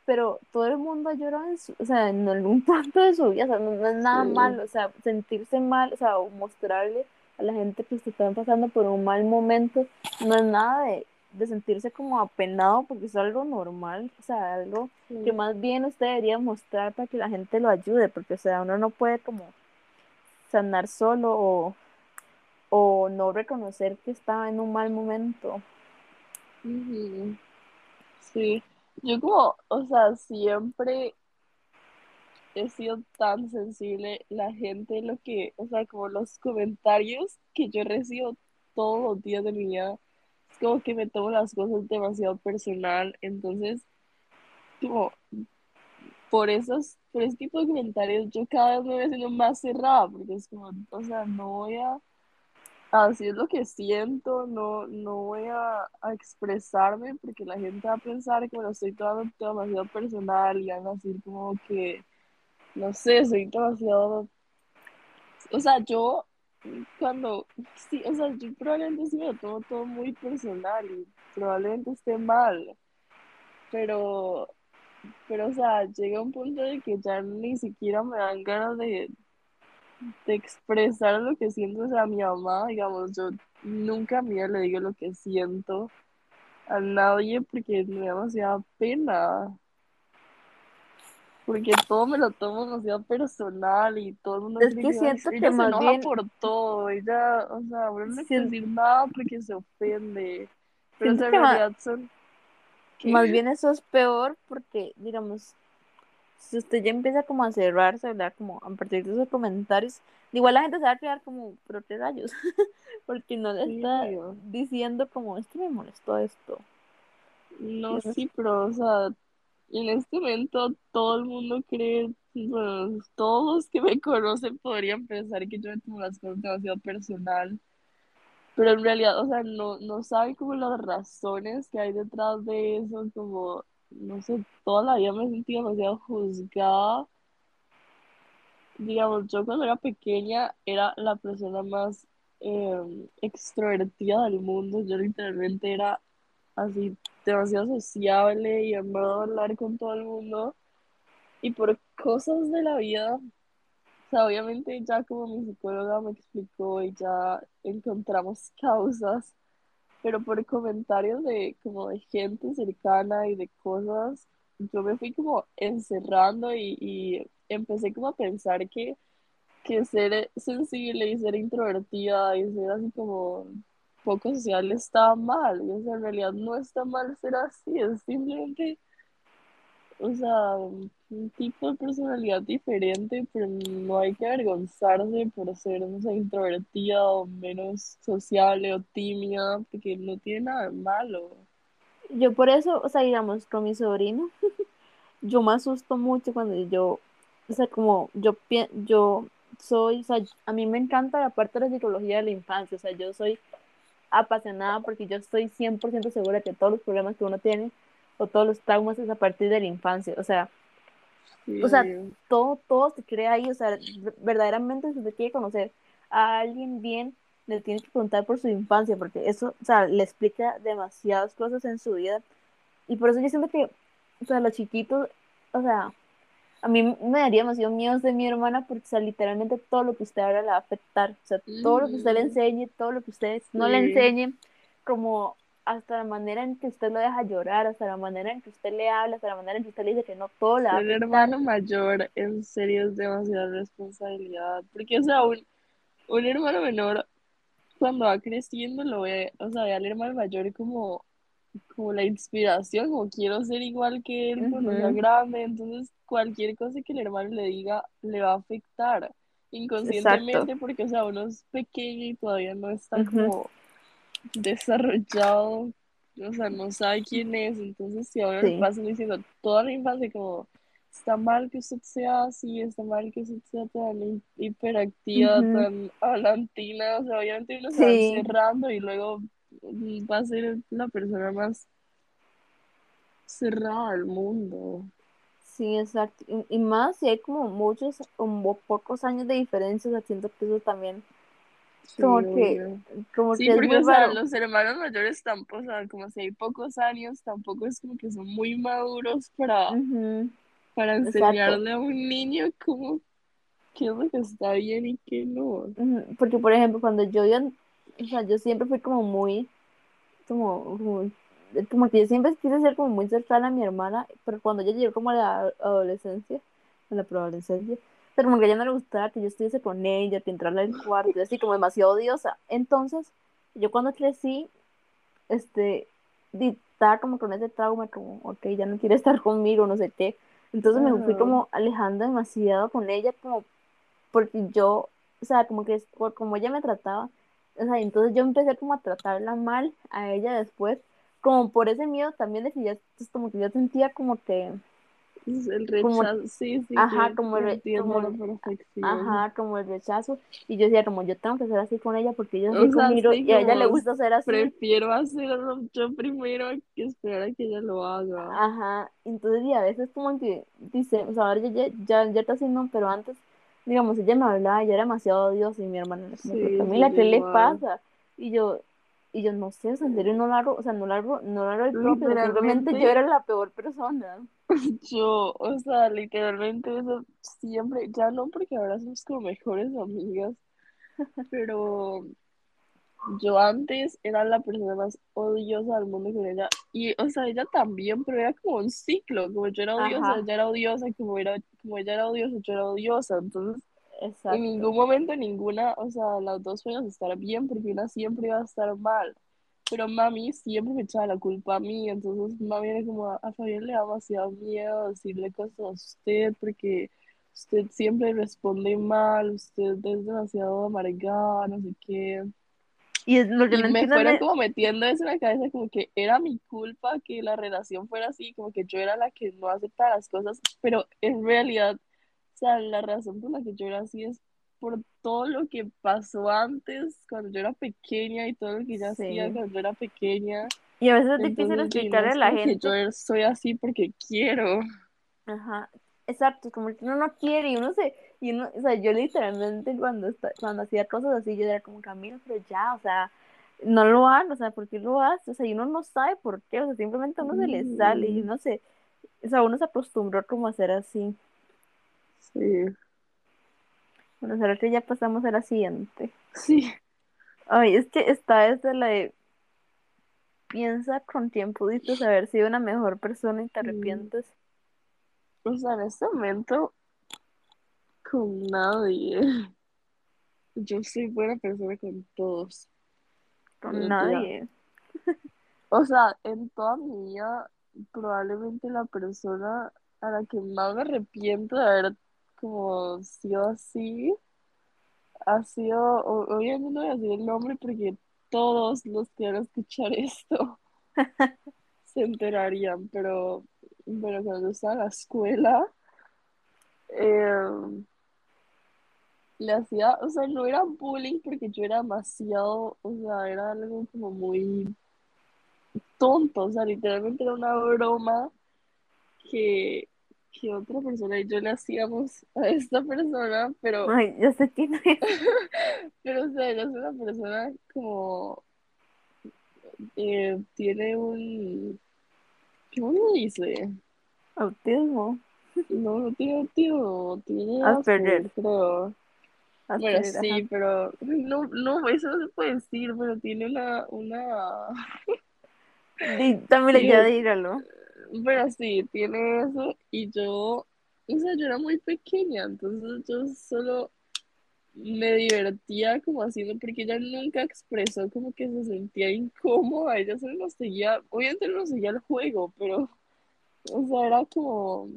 pero todo el mundo llora en su- o sea, en algún punto de su vida, o sea, no, no es nada Sí. malo, o sea, sentirse mal, o sea, o mostrarle a la gente que se están pasando por un mal momento, no es nada de, de sentirse como apenado porque es algo normal, o sea, algo sí. que más bien usted debería mostrar para que la gente lo ayude, porque, o sea, uno no puede como sanar solo o, o no reconocer que estaba en un mal momento. Sí, yo como, o sea, siempre he sido tan sensible, la gente lo que, o sea, como los comentarios que yo recibo todos los días de mi vida, es como que me tomo las cosas demasiado personal, entonces, como, por esos, por ese tipo de comentarios, yo cada vez me voy haciendo más cerrada, porque es como, o sea, no voy a, así es lo que siento, no, no voy a, a expresarme, porque la gente va a pensar que me lo estoy tomando demasiado personal y van a decir como que, no sé, soy demasiado, o sea, yo cuando, sí, o sea, yo probablemente sí me lo tomo todo muy personal y probablemente esté mal, pero, pero, o sea, llega un punto de que ya ni siquiera me dan ganas de, de expresar lo que siento, o sea, a mi mamá, digamos, yo nunca a mí le digo lo que siento a nadie porque me da demasiada pena. Porque todo me lo tomo demasiado personal y todo el mundo Es que que, "Ay, siento ella que se más enoja bien, por todo, ella, o sea, uno no sien- decir nada porque se ofende. Pero en que más, realidad son, más ¿qué? bien eso es peor porque, digamos, si usted ya empieza como a cerrarse, hablar como a partir de esos comentarios, igual la gente se va a quedar como, pero qué rayos, porque no le está diciendo como, esto me molestó esto. No, sí, pero, o sea, en este momento todo el mundo cree, bueno, todos los que me conocen podrían pensar que yo me tomo las cosas demasiado personal. Pero en realidad, o sea, no, no saben como las razones que hay detrás de eso, como, no sé, toda la vida me he sentido demasiado juzgada. Digamos, yo cuando era pequeña era la persona más eh, extrovertida del mundo. Yo literalmente era así demasiado sociable y amaba hablar con todo el mundo. Y por cosas de la vida, o sea, obviamente ya como mi psicóloga me explicó y ya encontramos causas. Pero por comentarios de como de gente cercana y de cosas, yo me fui como encerrando y, y empecé como a pensar que, que ser sensible y ser introvertida y ser así como poco social está mal. Y en realidad no está mal ser así, es simplemente, o sea, un tipo de personalidad diferente, pero no hay que avergonzarse por ser, introvertida o menos sociable o tímida, porque no tiene nada de malo. Yo por eso, o sea, digamos, con mi sobrino, yo me asusto mucho cuando yo, o sea, como yo, yo soy, o sea, a mí me encanta la parte de la psicología de la infancia, o sea, yo soy apasionada porque yo estoy 100% segura que todos los problemas que uno tiene o todos los traumas es a partir de la infancia, o sea, Sí, o sea, todo, todo se crea ahí, o sea, verdaderamente si usted quiere conocer a alguien bien, le tiene que preguntar por su infancia, porque eso, o sea, le explica demasiadas cosas en su vida, y por eso yo siento que, o sea, los chiquitos, o sea, a mí me daría demasiado miedo de mi hermana, porque, o sea, literalmente todo lo que usted habla la va a afectar, o sea, todo lo que usted le enseñe, todo lo que usted no le Sí, enseñe, como hasta la manera en que usted lo deja llorar, hasta la manera en que usted le habla, hasta la manera en que usted le dice que no, todo le va a ser afectar. hermano mayor en serio es demasiada responsabilidad, porque o sea, un, un hermano menor cuando va creciendo lo ve, o sea, ve al hermano mayor como como la inspiración, como quiero ser igual que él cuando sea Ujú, grande, entonces cualquier cosa que el hermano le diga le va a afectar Exacto. inconscientemente porque, o sea, uno es pequeño y todavía no está como desarrollado, o sea, no sabe quién es, entonces si a uno le Sí. pasan diciendo toda la infancia como... Está mal que usted sea así, está mal que usted sea tan hi- hiperactiva, tan hablantina, o sea, obviamente uno se va Sí, encerrando y luego va a ser la persona más cerrada al mundo. sí, exacto. Y, y más si hay como muchos, como pocos años de diferencia, o sea, siento que eso también, Sí, como que, como Sí, que es porque, muy o sea, los hermanos mayores tampoco, o sea, como si hay pocos años, tampoco es como que son muy maduros para, para Exacto. enseñarle a un niño cómo, qué es lo que está bien y qué no. Porque, por ejemplo, cuando yo iba, o sea, yo siempre fui como muy, como, como, como que yo siempre quise ser como muy cercana a mi hermana, pero cuando ella llegó como a la adolescencia, a la preadolescencia, pero como que a ella no le gustaba que yo estuviese con ella, que entrara al cuarto, y así como demasiado odiosa. Entonces, yo cuando crecí, este, estaba como con ese trauma, como, ok, ya no quiere estar conmigo, no sé qué. Entonces me fui como alejando demasiado con ella, como porque yo, o sea, como que por como ella me trataba, o sea, entonces yo empecé como a tratarla mal a ella después, como por ese miedo también de que ya, pues, como que yo sentía como que, El como, rechazo, sí, sí, ajá, como, el como, ajá, como el rechazo, y yo decía, como yo tengo que ser así con ella porque ella es así O sea, sí, y a ella le gusta ser así, prefiero hacerlo yo primero que esperar a que ella lo haga. Ajá, entonces y a veces como que dice, o sea, ahora ya, ya, ya, ya casi no, pero antes digamos, ella me hablaba, ella era demasiado odiosa y mi hermana Sí, "Pero sí, Camila, ¿qué le igual. pasa? Y yo, y yo no sé, o sea, en serio no la hago, o sea, no la hago, no la hago el propio, simplemente yo era la peor persona. Yo, o sea, literalmente eso siempre, ya no porque ahora somos como mejores amigas, pero yo antes era la persona más odiosa del mundo con ella. Y, o sea, ella también, pero era como un ciclo, como yo era odiosa, Ajá, ella era odiosa, como era, como ella era odiosa, yo era odiosa. Entonces, en exacto. ningún momento ninguna, o sea, las dos podíamos estar bien porque una siempre iba a estar mal. Pero mami siempre me echaba la culpa a mí, entonces mami era como, a Fabián le da demasiado miedo decirle cosas a usted porque usted siempre responde mal, usted es demasiado amargada, no sé qué. Y es- lo que Y no me fueron es, como metiendo eso en la cabeza, como que era mi culpa que la relación fuera así, como que yo era la que no aceptaba las cosas, pero en realidad, o sea, la razón por la que yo era así es por todo lo que pasó antes, cuando yo era pequeña y todo lo que ella hacía cuando yo era pequeña. Y a veces es difícil Entonces, explicarle a la que yo gente, soy así porque quiero. ajá, exacto, como que uno no quiere y uno se, y uno, o sea, yo literalmente cuando, cuando hacía cosas así, yo era como Camila, pero ya, o sea, no lo hago, o sea, ¿por qué lo hace? O sea, y uno no sabe por qué, o sea, simplemente a uno se le sale y Mm, uno se, o sea, uno se acostumbró como a ser así. Sí, Bueno, que ya pasamos a la siguiente. sí. Ay, es que está desde la de piensa con quién pudiste haber sido una mejor persona y te Mm, arrepientes. O sea, en este momento, con nadie. Yo soy buena persona con todos. Con mentira. nadie. O sea, en toda mi vida, probablemente la persona a la que más me arrepiento de haber como sido así, ha sido, o- obviamente no voy a decir el nombre porque todos los que van a escuchar esto se enterarían, pero bueno, cuando estaba en la escuela, eh, le hacía, o sea, no era bullying porque yo era demasiado, o sea, era algo como muy tonto, o sea, literalmente era una broma que, que otra persona y yo le hacíamos a esta persona, pero, Ay, ya sé quién es. pero o sea, ella es una persona como, eh, tiene un, ¿cómo se dice? Autismo. No, no tiene autismo, tiene Asperger. Asperger, creo. Bueno, Asperger, ajá. sí, pero no, no, eso no se puede decir, pero tiene una, una, Di- También ya tiene, dígalo. Pero sí, tiene eso y yo, o sea, yo era muy pequeña, entonces yo solo me divertía como haciendo, porque ella nunca expresó como que se sentía incómoda, ella solo nos seguía, obviamente no seguía el juego, pero, o sea, era como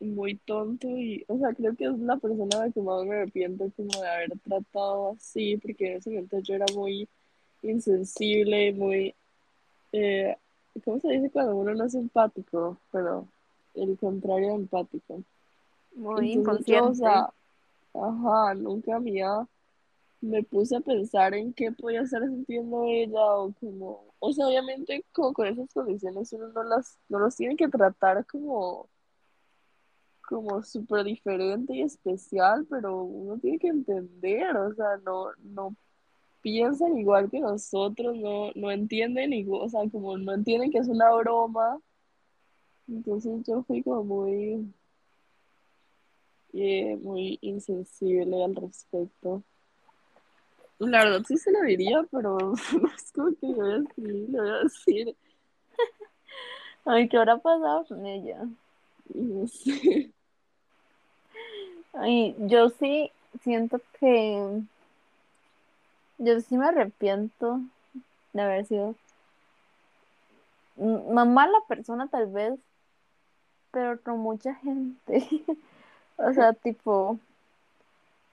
muy tonto y, o sea, creo que es la persona la que más me arrepiento como de haber tratado así, porque en ese momento yo era muy insensible, muy eh, ¿cómo se dice cuando uno no es empático? Pero el contrario de empático. Muy Entonces yo, o inconsciente. sea, ajá, nunca mía me puse a pensar en qué podía estar sintiendo ella o como, o sea, obviamente como con esas condiciones uno no las, no los tiene que tratar como, como súper diferente y especial, pero uno tiene que entender, o sea, no, no piensan igual que nosotros, no, no entienden igual, o sea, como no entienden que es una broma, entonces yo fui como muy, eh, muy insensible al respecto. La verdad sí se lo diría, pero no es como que voy a escribir, le voy a decir, Ay, ¿qué habrá pasado con ella? no sé. Ay, yo sí siento que yo sí me arrepiento de haber sido una mala persona tal vez, pero con mucha gente. O sea, tipo,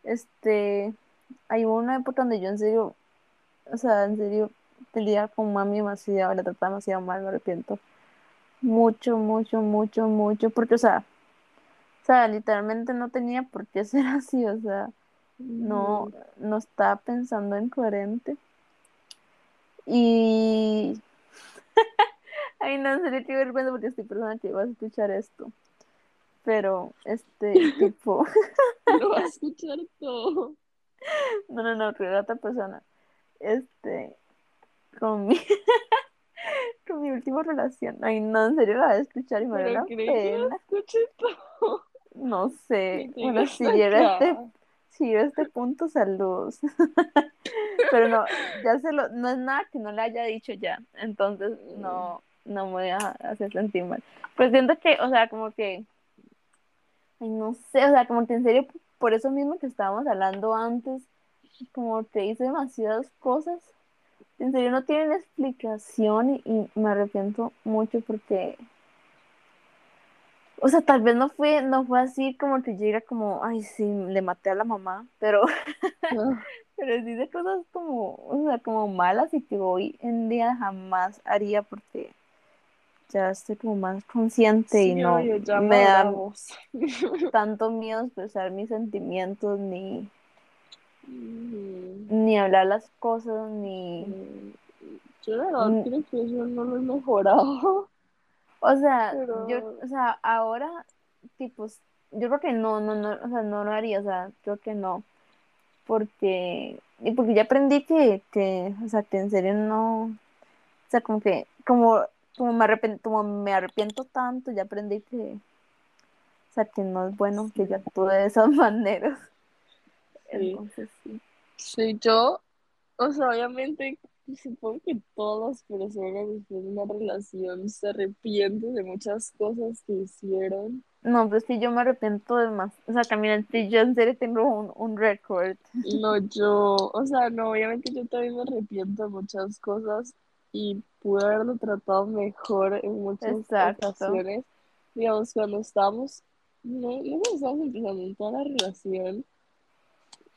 este, hay una época donde yo en serio, o sea, en serio, peleaba con mami demasiado, la trataba demasiado mal, me arrepiento. Mucho, mucho, mucho, mucho, porque, o sea, o sea, literalmente no tenía por qué ser así, o sea, no, Ujú. no estaba pensando en coherente. Y, ay, no, en serio, qué vergüenza porque estoy persona que va a escuchar esto. pero este tipo, Lo va a escuchar todo. no, no, no, era otra persona. Este, con mi, con mi última relación. Ay, no, en serio la voy a escuchar y me da que lo todo. No sé. Que Bueno, si llega este, si a este punto, saludos. Pero no, ya se lo, no es nada que no le haya dicho ya. Entonces no, no me voy a hacer sentir mal. Pero siento que, o sea, como que, ay, no sé, o sea, como que en serio, por eso mismo que estábamos hablando antes, como que hice demasiadas cosas. En serio no tienen explicación y me arrepiento mucho porque, o sea, tal vez no fue, no fue así como que llega como, ay, sí, le maté a la mamá, pero, Ah, pero sí de cosas como, o sea, como malas y que hoy en día jamás haría porque ya estoy como más consciente y no me da tanto miedo expresar mis sentimientos ni, Mm, ni hablar las cosas ni, mm, Yo la verdad creo que eso no lo he mejorado. O sea, Pero- yo, o sea, ahora, tipo, yo creo que no, no, no, o sea, no lo haría, o sea, creo que no, porque, y porque ya aprendí que, que, o sea, que en serio no, o sea, como que, como, como me arrepiento, como me arrepiento tanto, ya aprendí que, o sea, que no es bueno que yo actúe de esas maneras. Sí. Entonces, sí. Sí, yo, o sea, obviamente supongo que todas las personas después de una relación se arrepienten de muchas cosas que hicieron. No, pues sí, yo me arrepiento de más. O sea, también sí, yo en serio tengo un, un récord. No, yo, o sea, no, obviamente yo también me arrepiento de muchas cosas y pude haberlo tratado mejor en muchas Exacto. ocasiones. Digamos, cuando estábamos, no, no estábamos empezando en toda la relación,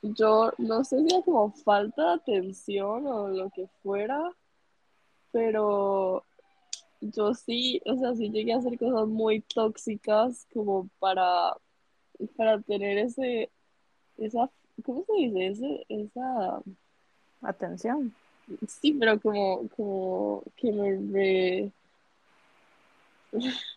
yo no sé si era como falta de atención o lo que fuera, pero yo sí, o sea, sí llegué a hacer cosas muy tóxicas como para, para tener ese, esa, ¿cómo se dice? Ese, esa, Atención. sí, pero como, como que me re...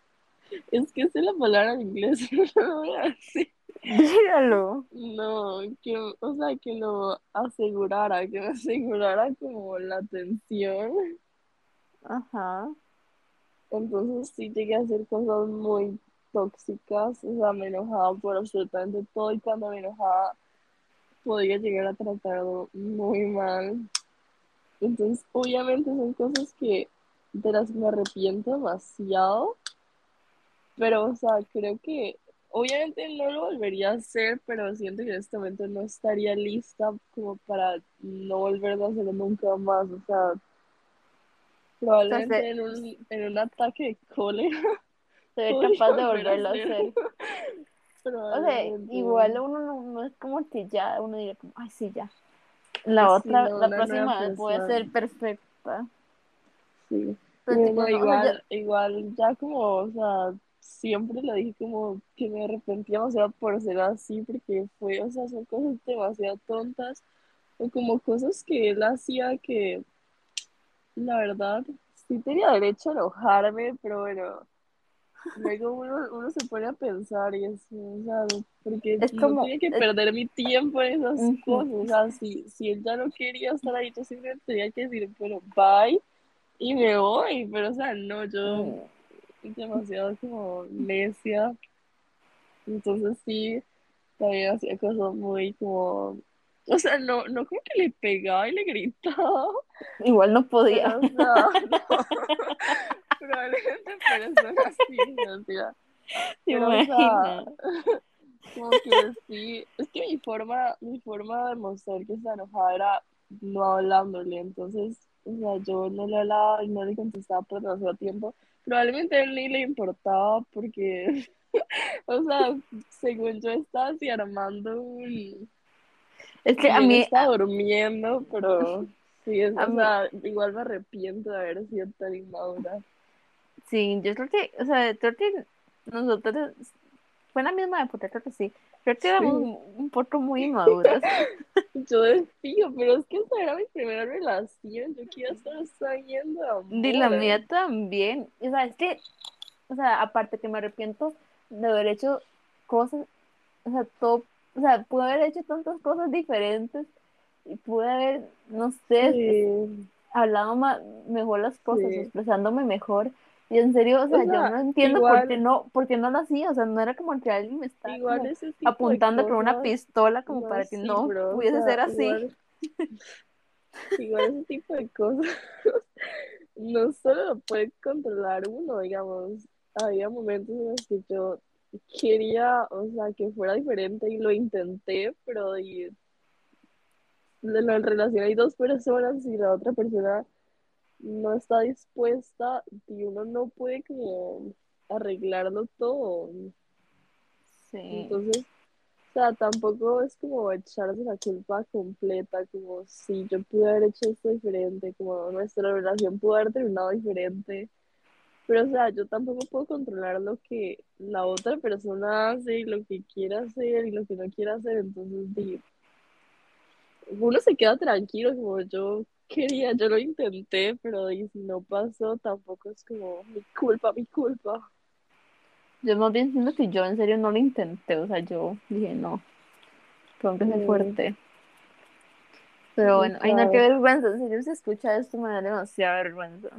Es que sé la palabra en inglés, no lo voy a decir. Dígalo. No, que, o sea, que lo asegurara, que me asegurara como la atención. Ajá. Entonces sí llegué a hacer cosas muy tóxicas, o sea, me enojaba por absolutamente todo y cuando me enojaba podía llegar a tratarlo muy mal. Entonces, obviamente son cosas que de las que me arrepiento demasiado, pero, o sea, creo que obviamente no lo volvería a hacer, pero siento que en este momento no estaría lista como para no volverlo a hacer nunca más, o sea, probablemente se- en un, en un ataque de cólera. Se ve capaz de volver a volverlo a hacer. O sea, igual uno no, no es como que ya uno diría como, ay, sí, ya. La Pues otra, no, la próxima vez puede persona. ser perfecta. Sí. Pero no, o sea, igual, igual, ya como, o sea, siempre le dije como que me arrepentía demasiado por ser así, porque fue, o sea, son cosas demasiado tontas, o como cosas que él hacía que, la verdad, sí tenía derecho a enojarme, pero bueno, luego uno, uno se pone a pensar y es, o sea, porque Es no como- tenía que es- perder mi tiempo en esas cosas, o sea, si, si él ya no quería estar ahí, yo simplemente tenía que decir, bueno, bye, y me voy, pero o sea, no, yo mm, demasiado como necia. Entonces sí, también hacía cosas muy como, o sea, no, no como que le pegaba y le gritaba, igual no podía. pero no, probablemente por eso era así, no, mentira. ¿Te Pero o sea, como que sí, es que mi forma, mi forma de mostrar que estaba enojada era no hablándole, entonces, o sea, yo no le hablaba y no le contestaba por demasiado tiempo. Probablemente a él ni le importaba porque, o sea, según yo estaba así armando un... Es que a mí, estaba durmiendo, pero sí, es, o mí- sea, igual me arrepiento de haber sido tan inmadura. sí, yo creo que, o sea, creo que nosotros, fue en la misma época, creo que sí. Creo que éramos Sí. un, poco muy inmaduras. Yo decía, pero es que esa era mi primera relación, yo quiero estar sabiendo de Y la amor. mía también. O sea, es que, o sea, aparte que me arrepiento de haber hecho cosas, o sea, todo, o sea, pude haber hecho tantas cosas diferentes y pude haber, no sé, Sí, hablado ma- mejor las cosas, sí. expresándome mejor. Y en serio, o sea, yo sea, no entiendo por qué no, por qué no lo hacía, o sea, no era como que alguien me estaba apuntando con una pistola como no, para que sí, no bro, o pudiese sea, ser así. Igual, igual ese tipo de cosas no solo lo puede controlar uno, digamos. Había momentos en los que yo quería, o sea, que fuera diferente y lo intenté, pero y, en la relación hay dos personas y la otra persona no está dispuesta y uno no puede como arreglarlo todo. Sí. Entonces, o sea, tampoco es como echarse la culpa completa, como si yo pude haber hecho esto diferente, como nuestra relación pudo haber terminado diferente. Pero, o sea, yo tampoco puedo controlar lo que la otra persona hace y lo que quiere hacer y lo que no quiere hacer. Entonces, uno se queda tranquilo, como yo quería, yo lo intenté, pero si no pasó, tampoco es como mi culpa, mi culpa. Yo más bien siento que yo en serio no lo intenté, o sea, yo dije, no, tengo que ser Mm. fuerte. Pero bueno, ay, no, qué vergüenza, si yo se escucha esto me da demasiada vergüenza.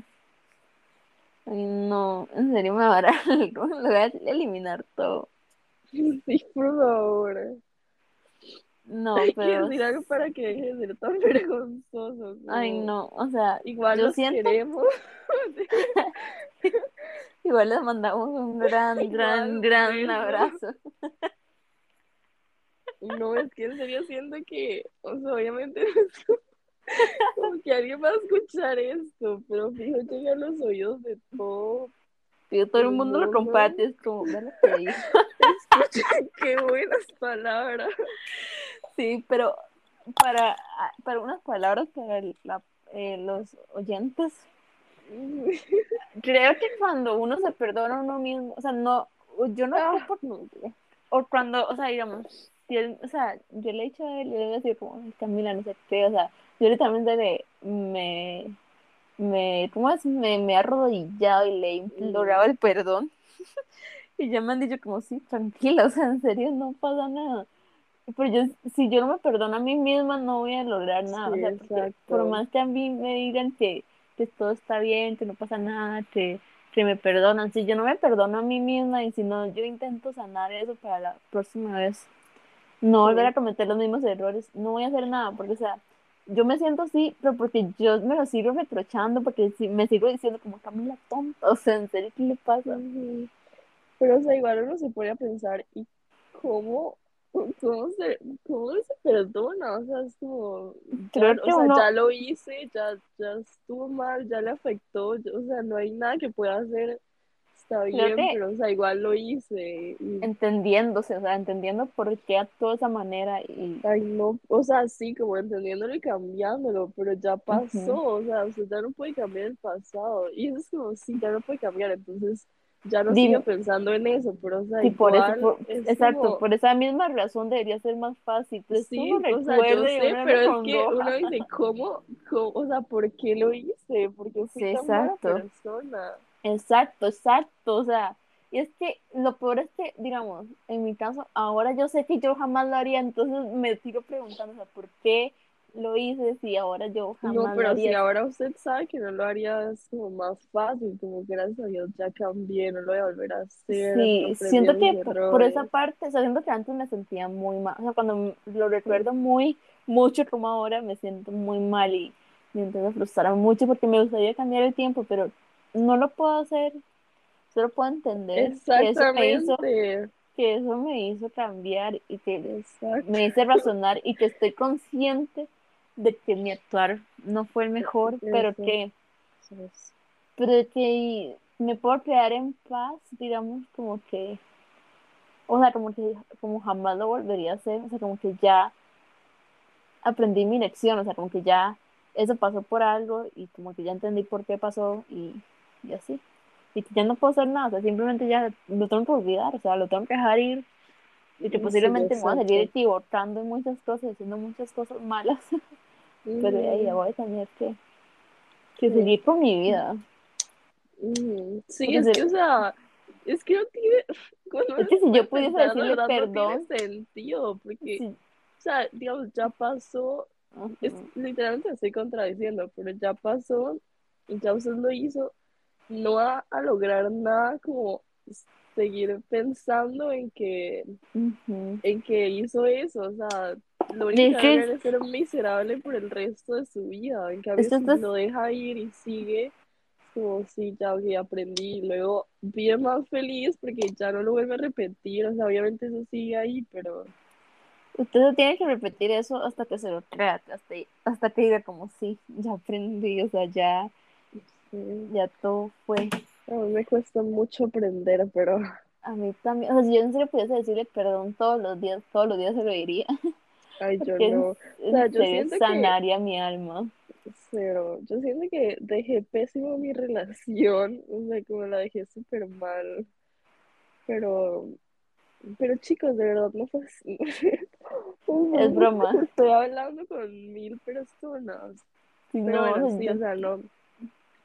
Ay, no, en serio me va a dar algo, lo voy a eliminar todo. Sí, por favor. No, pero, decir algo para que deje de ser tan vergonzoso. ay, no, o sea, Igual yo los siento, queremos. igual les mandamos un gran, gran, gran abrazo. No, es que en serio siento que, o sea, obviamente como- que alguien va a escuchar esto, pero fijo llega a los oídos de todo Pido todo el mundo lo comparte, es como, ve lo que dijo. Escuchen qué buenas palabras. Sí, pero para, para unas palabras para el- la- eh, los oyentes, creo que cuando uno se perdona a uno mismo, o sea, no, yo no Ah, culpo, o cuando, o sea, digamos, si él, o sea, yo le he dicho a él, le voy a decir como, "Ay, Camila, no sé qué, o sea, yo literalmente le, me, me, ¿cómo es? Me, me he arrodillado y le he implorado el perdón, y ya me han dicho como, sí, tranquila, o sea, en serio, no pasa nada. Pero yo, si yo no me perdono a mí misma, no voy a lograr nada. Sí, o sea, por más que a mí me digan que, que todo está bien, que no pasa nada, que, que me perdonan, si yo no me perdono a mí misma y si no, yo intento sanar eso para la próxima vez, no volver a cometer los mismos errores, no voy a hacer nada, porque, o sea, yo me siento así, pero porque yo me lo sigo reprochando, porque si, me sigo diciendo como Camila tonta, o sea, en serio, ¿qué le pasa? Pero, o sea, igual uno se pone a pensar, ¿y cómo, cómo se, cómo se perdona? O sea, es como, ya, Creo o que sea, uno- ya lo hice, ya, ya estuvo mal, ya le afectó, yo- o sea, no hay nada que pueda hacer, está bien, que- pero, o sea, igual lo hice. Y, entendiéndose, o sea, entendiendo por qué actuó de esa manera y ay, no, o sea, sí, como entendiéndolo y cambiándolo, pero ya pasó, o sea, usted ya no puede cambiar el pasado. Y eso es como, sí, ya no puede cambiar, entonces ya no Dime- siga pensando en eso, pero, o sea, Sí, por eso, igual por- es exacto, como- por esa misma razón debería ser más fácil. Pues Sí, uno o sea, yo sé, uno pero es que uno dice, ¿cómo, cómo, o sea, por qué lo hice? ¿Por qué fui Sí, tan mala exacto. persona? Exacto, exacto, o sea, y es que lo peor es que, digamos, en mi caso, ahora yo sé que yo jamás lo haría, entonces me sigo preguntando, o sea, ¿por qué lo hice si ahora yo jamás No, lo pero si ahora usted sabe que no lo haría, es como más fácil, como gracias a Dios ya cambié, no lo voy a volver a hacer, Sí, siento que por, por esa parte, o sea, siento que antes me sentía muy mal, o sea, cuando lo recuerdo muy mucho como ahora, me siento muy mal y me a frustrar mucho porque me gustaría cambiar el tiempo, pero no lo puedo hacer, solo puedo entender que eso me hizo, Exactamente, que eso me hizo cambiar y que me hizo razonar y que estoy consciente de que mi actuar no fue el mejor, pero que pero que me puedo quedar en paz, digamos, como que, o sea, como que como jamás lo volvería a hacer, o sea, como que ya aprendí mi lección, o sea, como que ya eso pasó por algo y como que ya entendí por qué pasó y, y así. Y que ya no puedo hacer nada, o sea, simplemente ya lo tengo que olvidar, o sea, lo tengo que dejar ir y que posiblemente me voy a seguir exacto. equivocando en muchas cosas, haciendo muchas cosas malas, pero de ahí ya Ujú, voy a tener que, que Sí. seguir con mi vida. ujú. Sí, Porque es se- que, o sea, Es que no tiene. Cuando Es que si yo pudiese decirle verdad, perdón, no tiene sentido. Porque, sí, o sea, digamos, ya pasó. Es, literalmente estoy contradiciendo, pero ya pasó ya usted lo hizo. No va a lograr nada como seguir pensando en que, en que hizo eso. O sea, es- es ser miserable por el resto de su vida. En cambio, si está lo deja ir y sigue, como sí, ya ok, aprendí. Y luego vive más feliz porque ya no lo vuelve a repetir. O sea, obviamente eso sigue ahí, pero Usted no tiene que repetir eso hasta que se lo crea, hasta, hasta que diga como sí, ya aprendí, o sea, ya, sí, ya todo fue. a mí me cuesta mucho aprender, pero A mí también, o sea, si yo en serio pudiese decirle perdón todos los días, todos los días se lo diría, ay, yo porque no. O sea, yo siento que sanaría mi alma. Cero. Yo siento que dejé pésimo mi relación, o sea, como la dejé súper mal, pero, pero chicos, de verdad no fue así. Es broma. Estoy hablando con mil personas, pero no, bueno, sí, yo- o sea, no,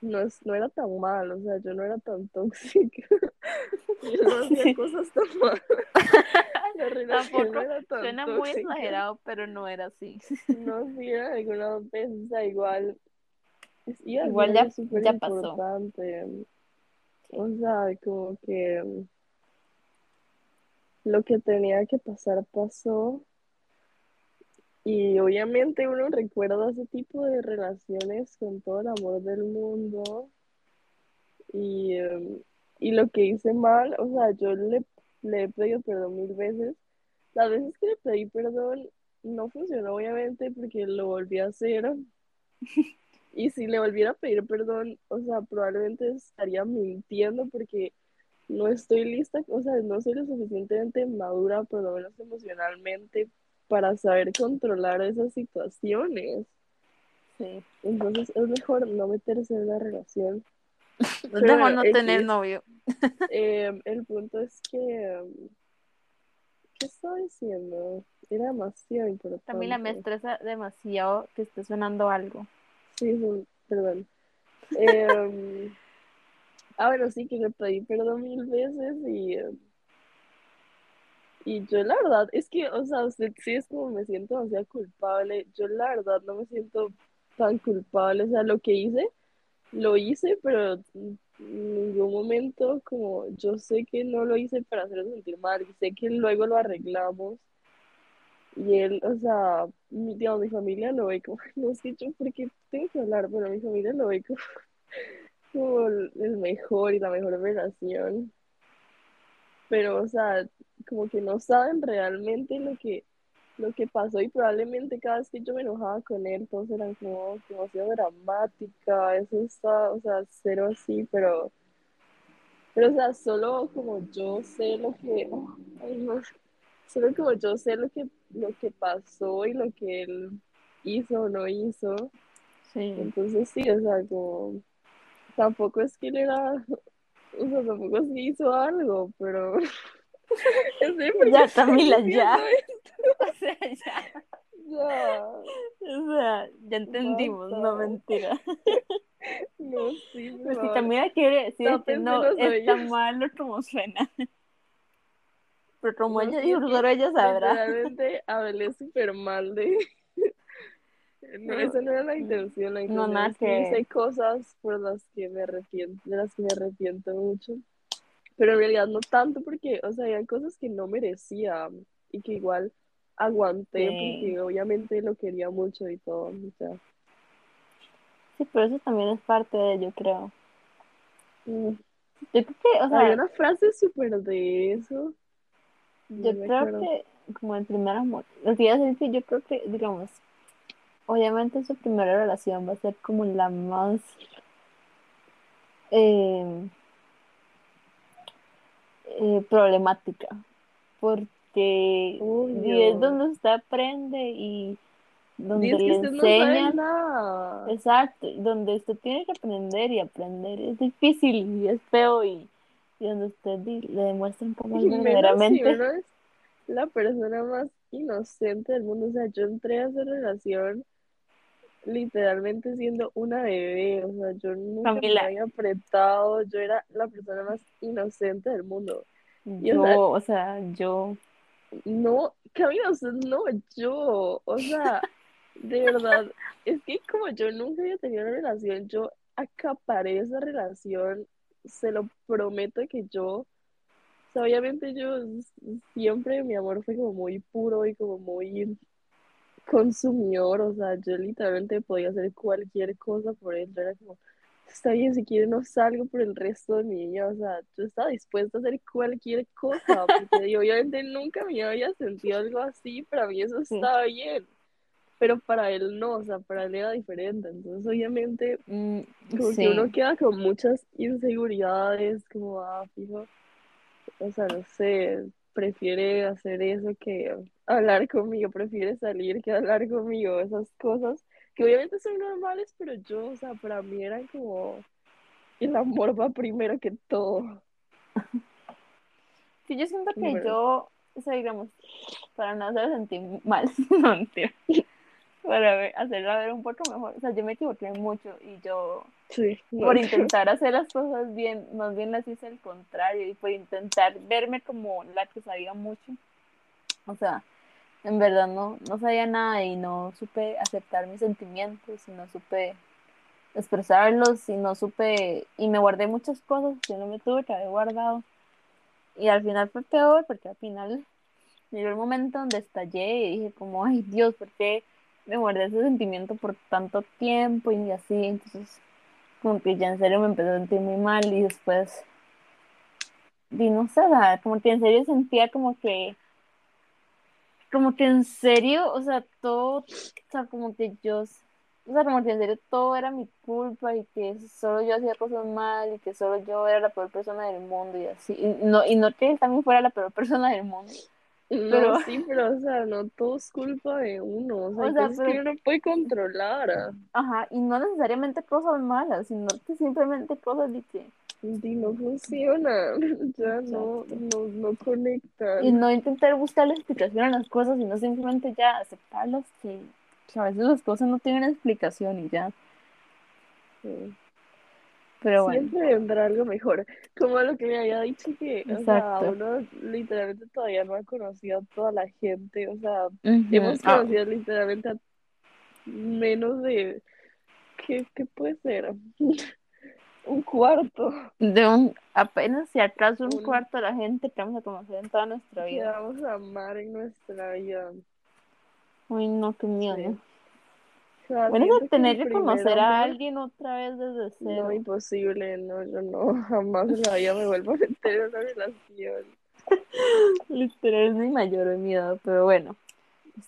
no, es, no era tan mal, o sea, yo no era tan tóxica, yo no hacía cosas tan mal, la relación tampoco no era tan suena muy exagerado, pero no era así. no hacía algunas veces, o sea, igual, Igual ya, ya pasó. O sea, como que mm, lo que tenía que pasar pasó y obviamente uno recuerda ese tipo de relaciones con todo el amor del mundo y, em, y lo que hice mal, o sea, yo le, le he pedido perdón mil veces. Las veces que le pedí perdón no funcionó obviamente porque lo volví a hacer y si le volviera a pedir perdón, o sea, probablemente estaría mintiendo porque no estoy lista, o sea, no soy lo suficientemente madura, por lo menos emocionalmente, para saber controlar esas situaciones. Sí. Entonces es mejor no meterse en una relación. Es mejor no tener novio. Eh, el punto es que, um, ¿qué estaba diciendo? Era demasiado importante. También me estresa demasiado que esté sonando algo. Sí, perdón. Eh, ah, bueno, sí, que le pedí perdón mil veces y, y yo la verdad, es que, o sea, usted sí es como me siento demasiado culpable. Yo la verdad no me siento tan culpable. O sea, lo que hice, lo hice, pero en ningún momento como yo sé que no lo hice para hacerlo sentir mal. Y sé que luego lo arreglamos. Y él, o sea, mi, digamos, mi familia lo ve como, no sé yo por qué tengo que hablar, pero mi familia lo ve como, como el mejor y la mejor relación. Pero, o sea, como que no saben realmente lo que, lo que pasó y probablemente cada vez que yo me enojaba con él, todos eran como demasiado dramática, eso está, o sea, cero así, pero, pero, o sea, solo como yo sé lo que, ay, no, solo como yo sé lo que, lo que pasó y lo que él hizo o no hizo, Sí. entonces sí, o sea, como, tampoco es que él era, o sea, tampoco es que hizo algo, pero, Ya, Camila, ya. O sea, ya. ya. O sea, ya entendimos, no Basta. mentira. No, sí, por Pues si. Camila quiere decir que Tápense no está mal como suena. Pero como No, ella dijo, que solo ella sabrá. Literalmente hablé súper mal de. No, Pero, esa no era la intención. La no, intención nada es que que- hice cosas por las que me arrepiento, de las que me arrepiento mucho. Pero en realidad no tanto porque, o sea, había cosas que no merecía y que igual aguanté Sí. porque obviamente lo quería mucho y todo. O sea, Sí, pero eso también es parte de, yo creo. mm. Yo creo que, o sea, Había una frase súper de eso. Yo No creo que como el primer amor, lo que iba a decir que yo creo que, digamos, obviamente su primera relación va a ser como la más eh, eh, problemática, porque Obvio. y es donde usted aprende y donde que le no enseñan, nada. exacto, donde usted tiene que aprender y aprender es difícil y es feo y, y donde usted le demuestran cómo es si verdaderamente. es la persona más inocente del mundo. O sea, yo entré a esa relación literalmente siendo una bebé, o sea, yo nunca me había apretado, yo era la persona más inocente del mundo. Y, o sea, Yo, o sea, yo, no, Camila, no, yo, o sea, de verdad, es que como yo nunca había tenido una relación, yo acaparé esa relación, se lo prometo que yo, o sea, obviamente yo siempre mi amor fue como muy puro y como muy consumidor, o sea, yo literalmente podía hacer cualquier cosa por él, yo era como, está bien, si quiere no salgo por el resto de mi vida, o sea, yo estaba dispuesta a hacer cualquier cosa, porque yo obviamente nunca me había sentido algo así, para mí eso estaba bien, pero para él no, o sea, para él era diferente, entonces obviamente mm, como que sí, uno queda con muchas inseguridades, como, ah, fijo, o sea, no sé, prefiere hacer eso que hablar conmigo, prefiere salir que hablar conmigo, esas cosas que obviamente son normales, pero yo, o sea, para mí eran como, el amor va primero que todo. sí, yo siento que bueno, yo, o sea, digamos, para no hacer sentir mal, no, mentira, para ver- hacerla ver un poco mejor, o sea, yo me equivoqué mucho y yo, sí, no, por intentar hacer las cosas bien, más bien las hice al contrario y por intentar verme como la que sabía mucho, o sea, en verdad no, no sabía nada y no supe aceptar mis sentimientos y no supe expresarlos y no supe, y me guardé muchas cosas que no me tuve que haber guardado. Y al final fue peor porque al final llegó el momento donde estallé y dije como, ay Dios, ¿por qué me guardé ese sentimiento por tanto tiempo y así? Entonces, como que ya en serio me empecé a sentir muy mal y después, y no sé, como que en serio sentía como que, como que en serio, o sea, todo, o sea, como que yo, o sea, como que en serio todo era mi culpa y que solo yo hacía cosas mal y que solo yo era la peor persona del mundo y así. Y no, y no que también fuera la peor persona del mundo, no, pero, sí, pero, o sea, no todo es culpa de uno, o sea, o sea, cosas que pero, uno no puede controlar, ajá, y no necesariamente cosas malas, sino que simplemente cosas de que, y no funciona, ya no, no, no Y conectan. no intentar buscarle explicación a las cosas, sino simplemente ya aceptarlas, que, que a veces las cosas no tienen explicación y ya. Sí. Pero bueno, Siempre vendrá algo mejor. Como lo que me había dicho que, o sea, uno literalmente todavía no ha conocido a toda la gente. O sea, hemos Ah, conocido literalmente a menos de, ¿qué, qué puede ser? Un cuarto de un, apenas si acaso un un, cuarto de la gente que vamos a conocer en toda nuestra que vida. vamos a amar en nuestra vida. Uy, no, qué miedo. Sí. Sea, Bueno, es tener que conocer a alguien otra vez desde no, cero. imposible, no, yo no, jamás en la vida me vuelvo a meter en una relación. Literal es mi mayor miedo, pero bueno.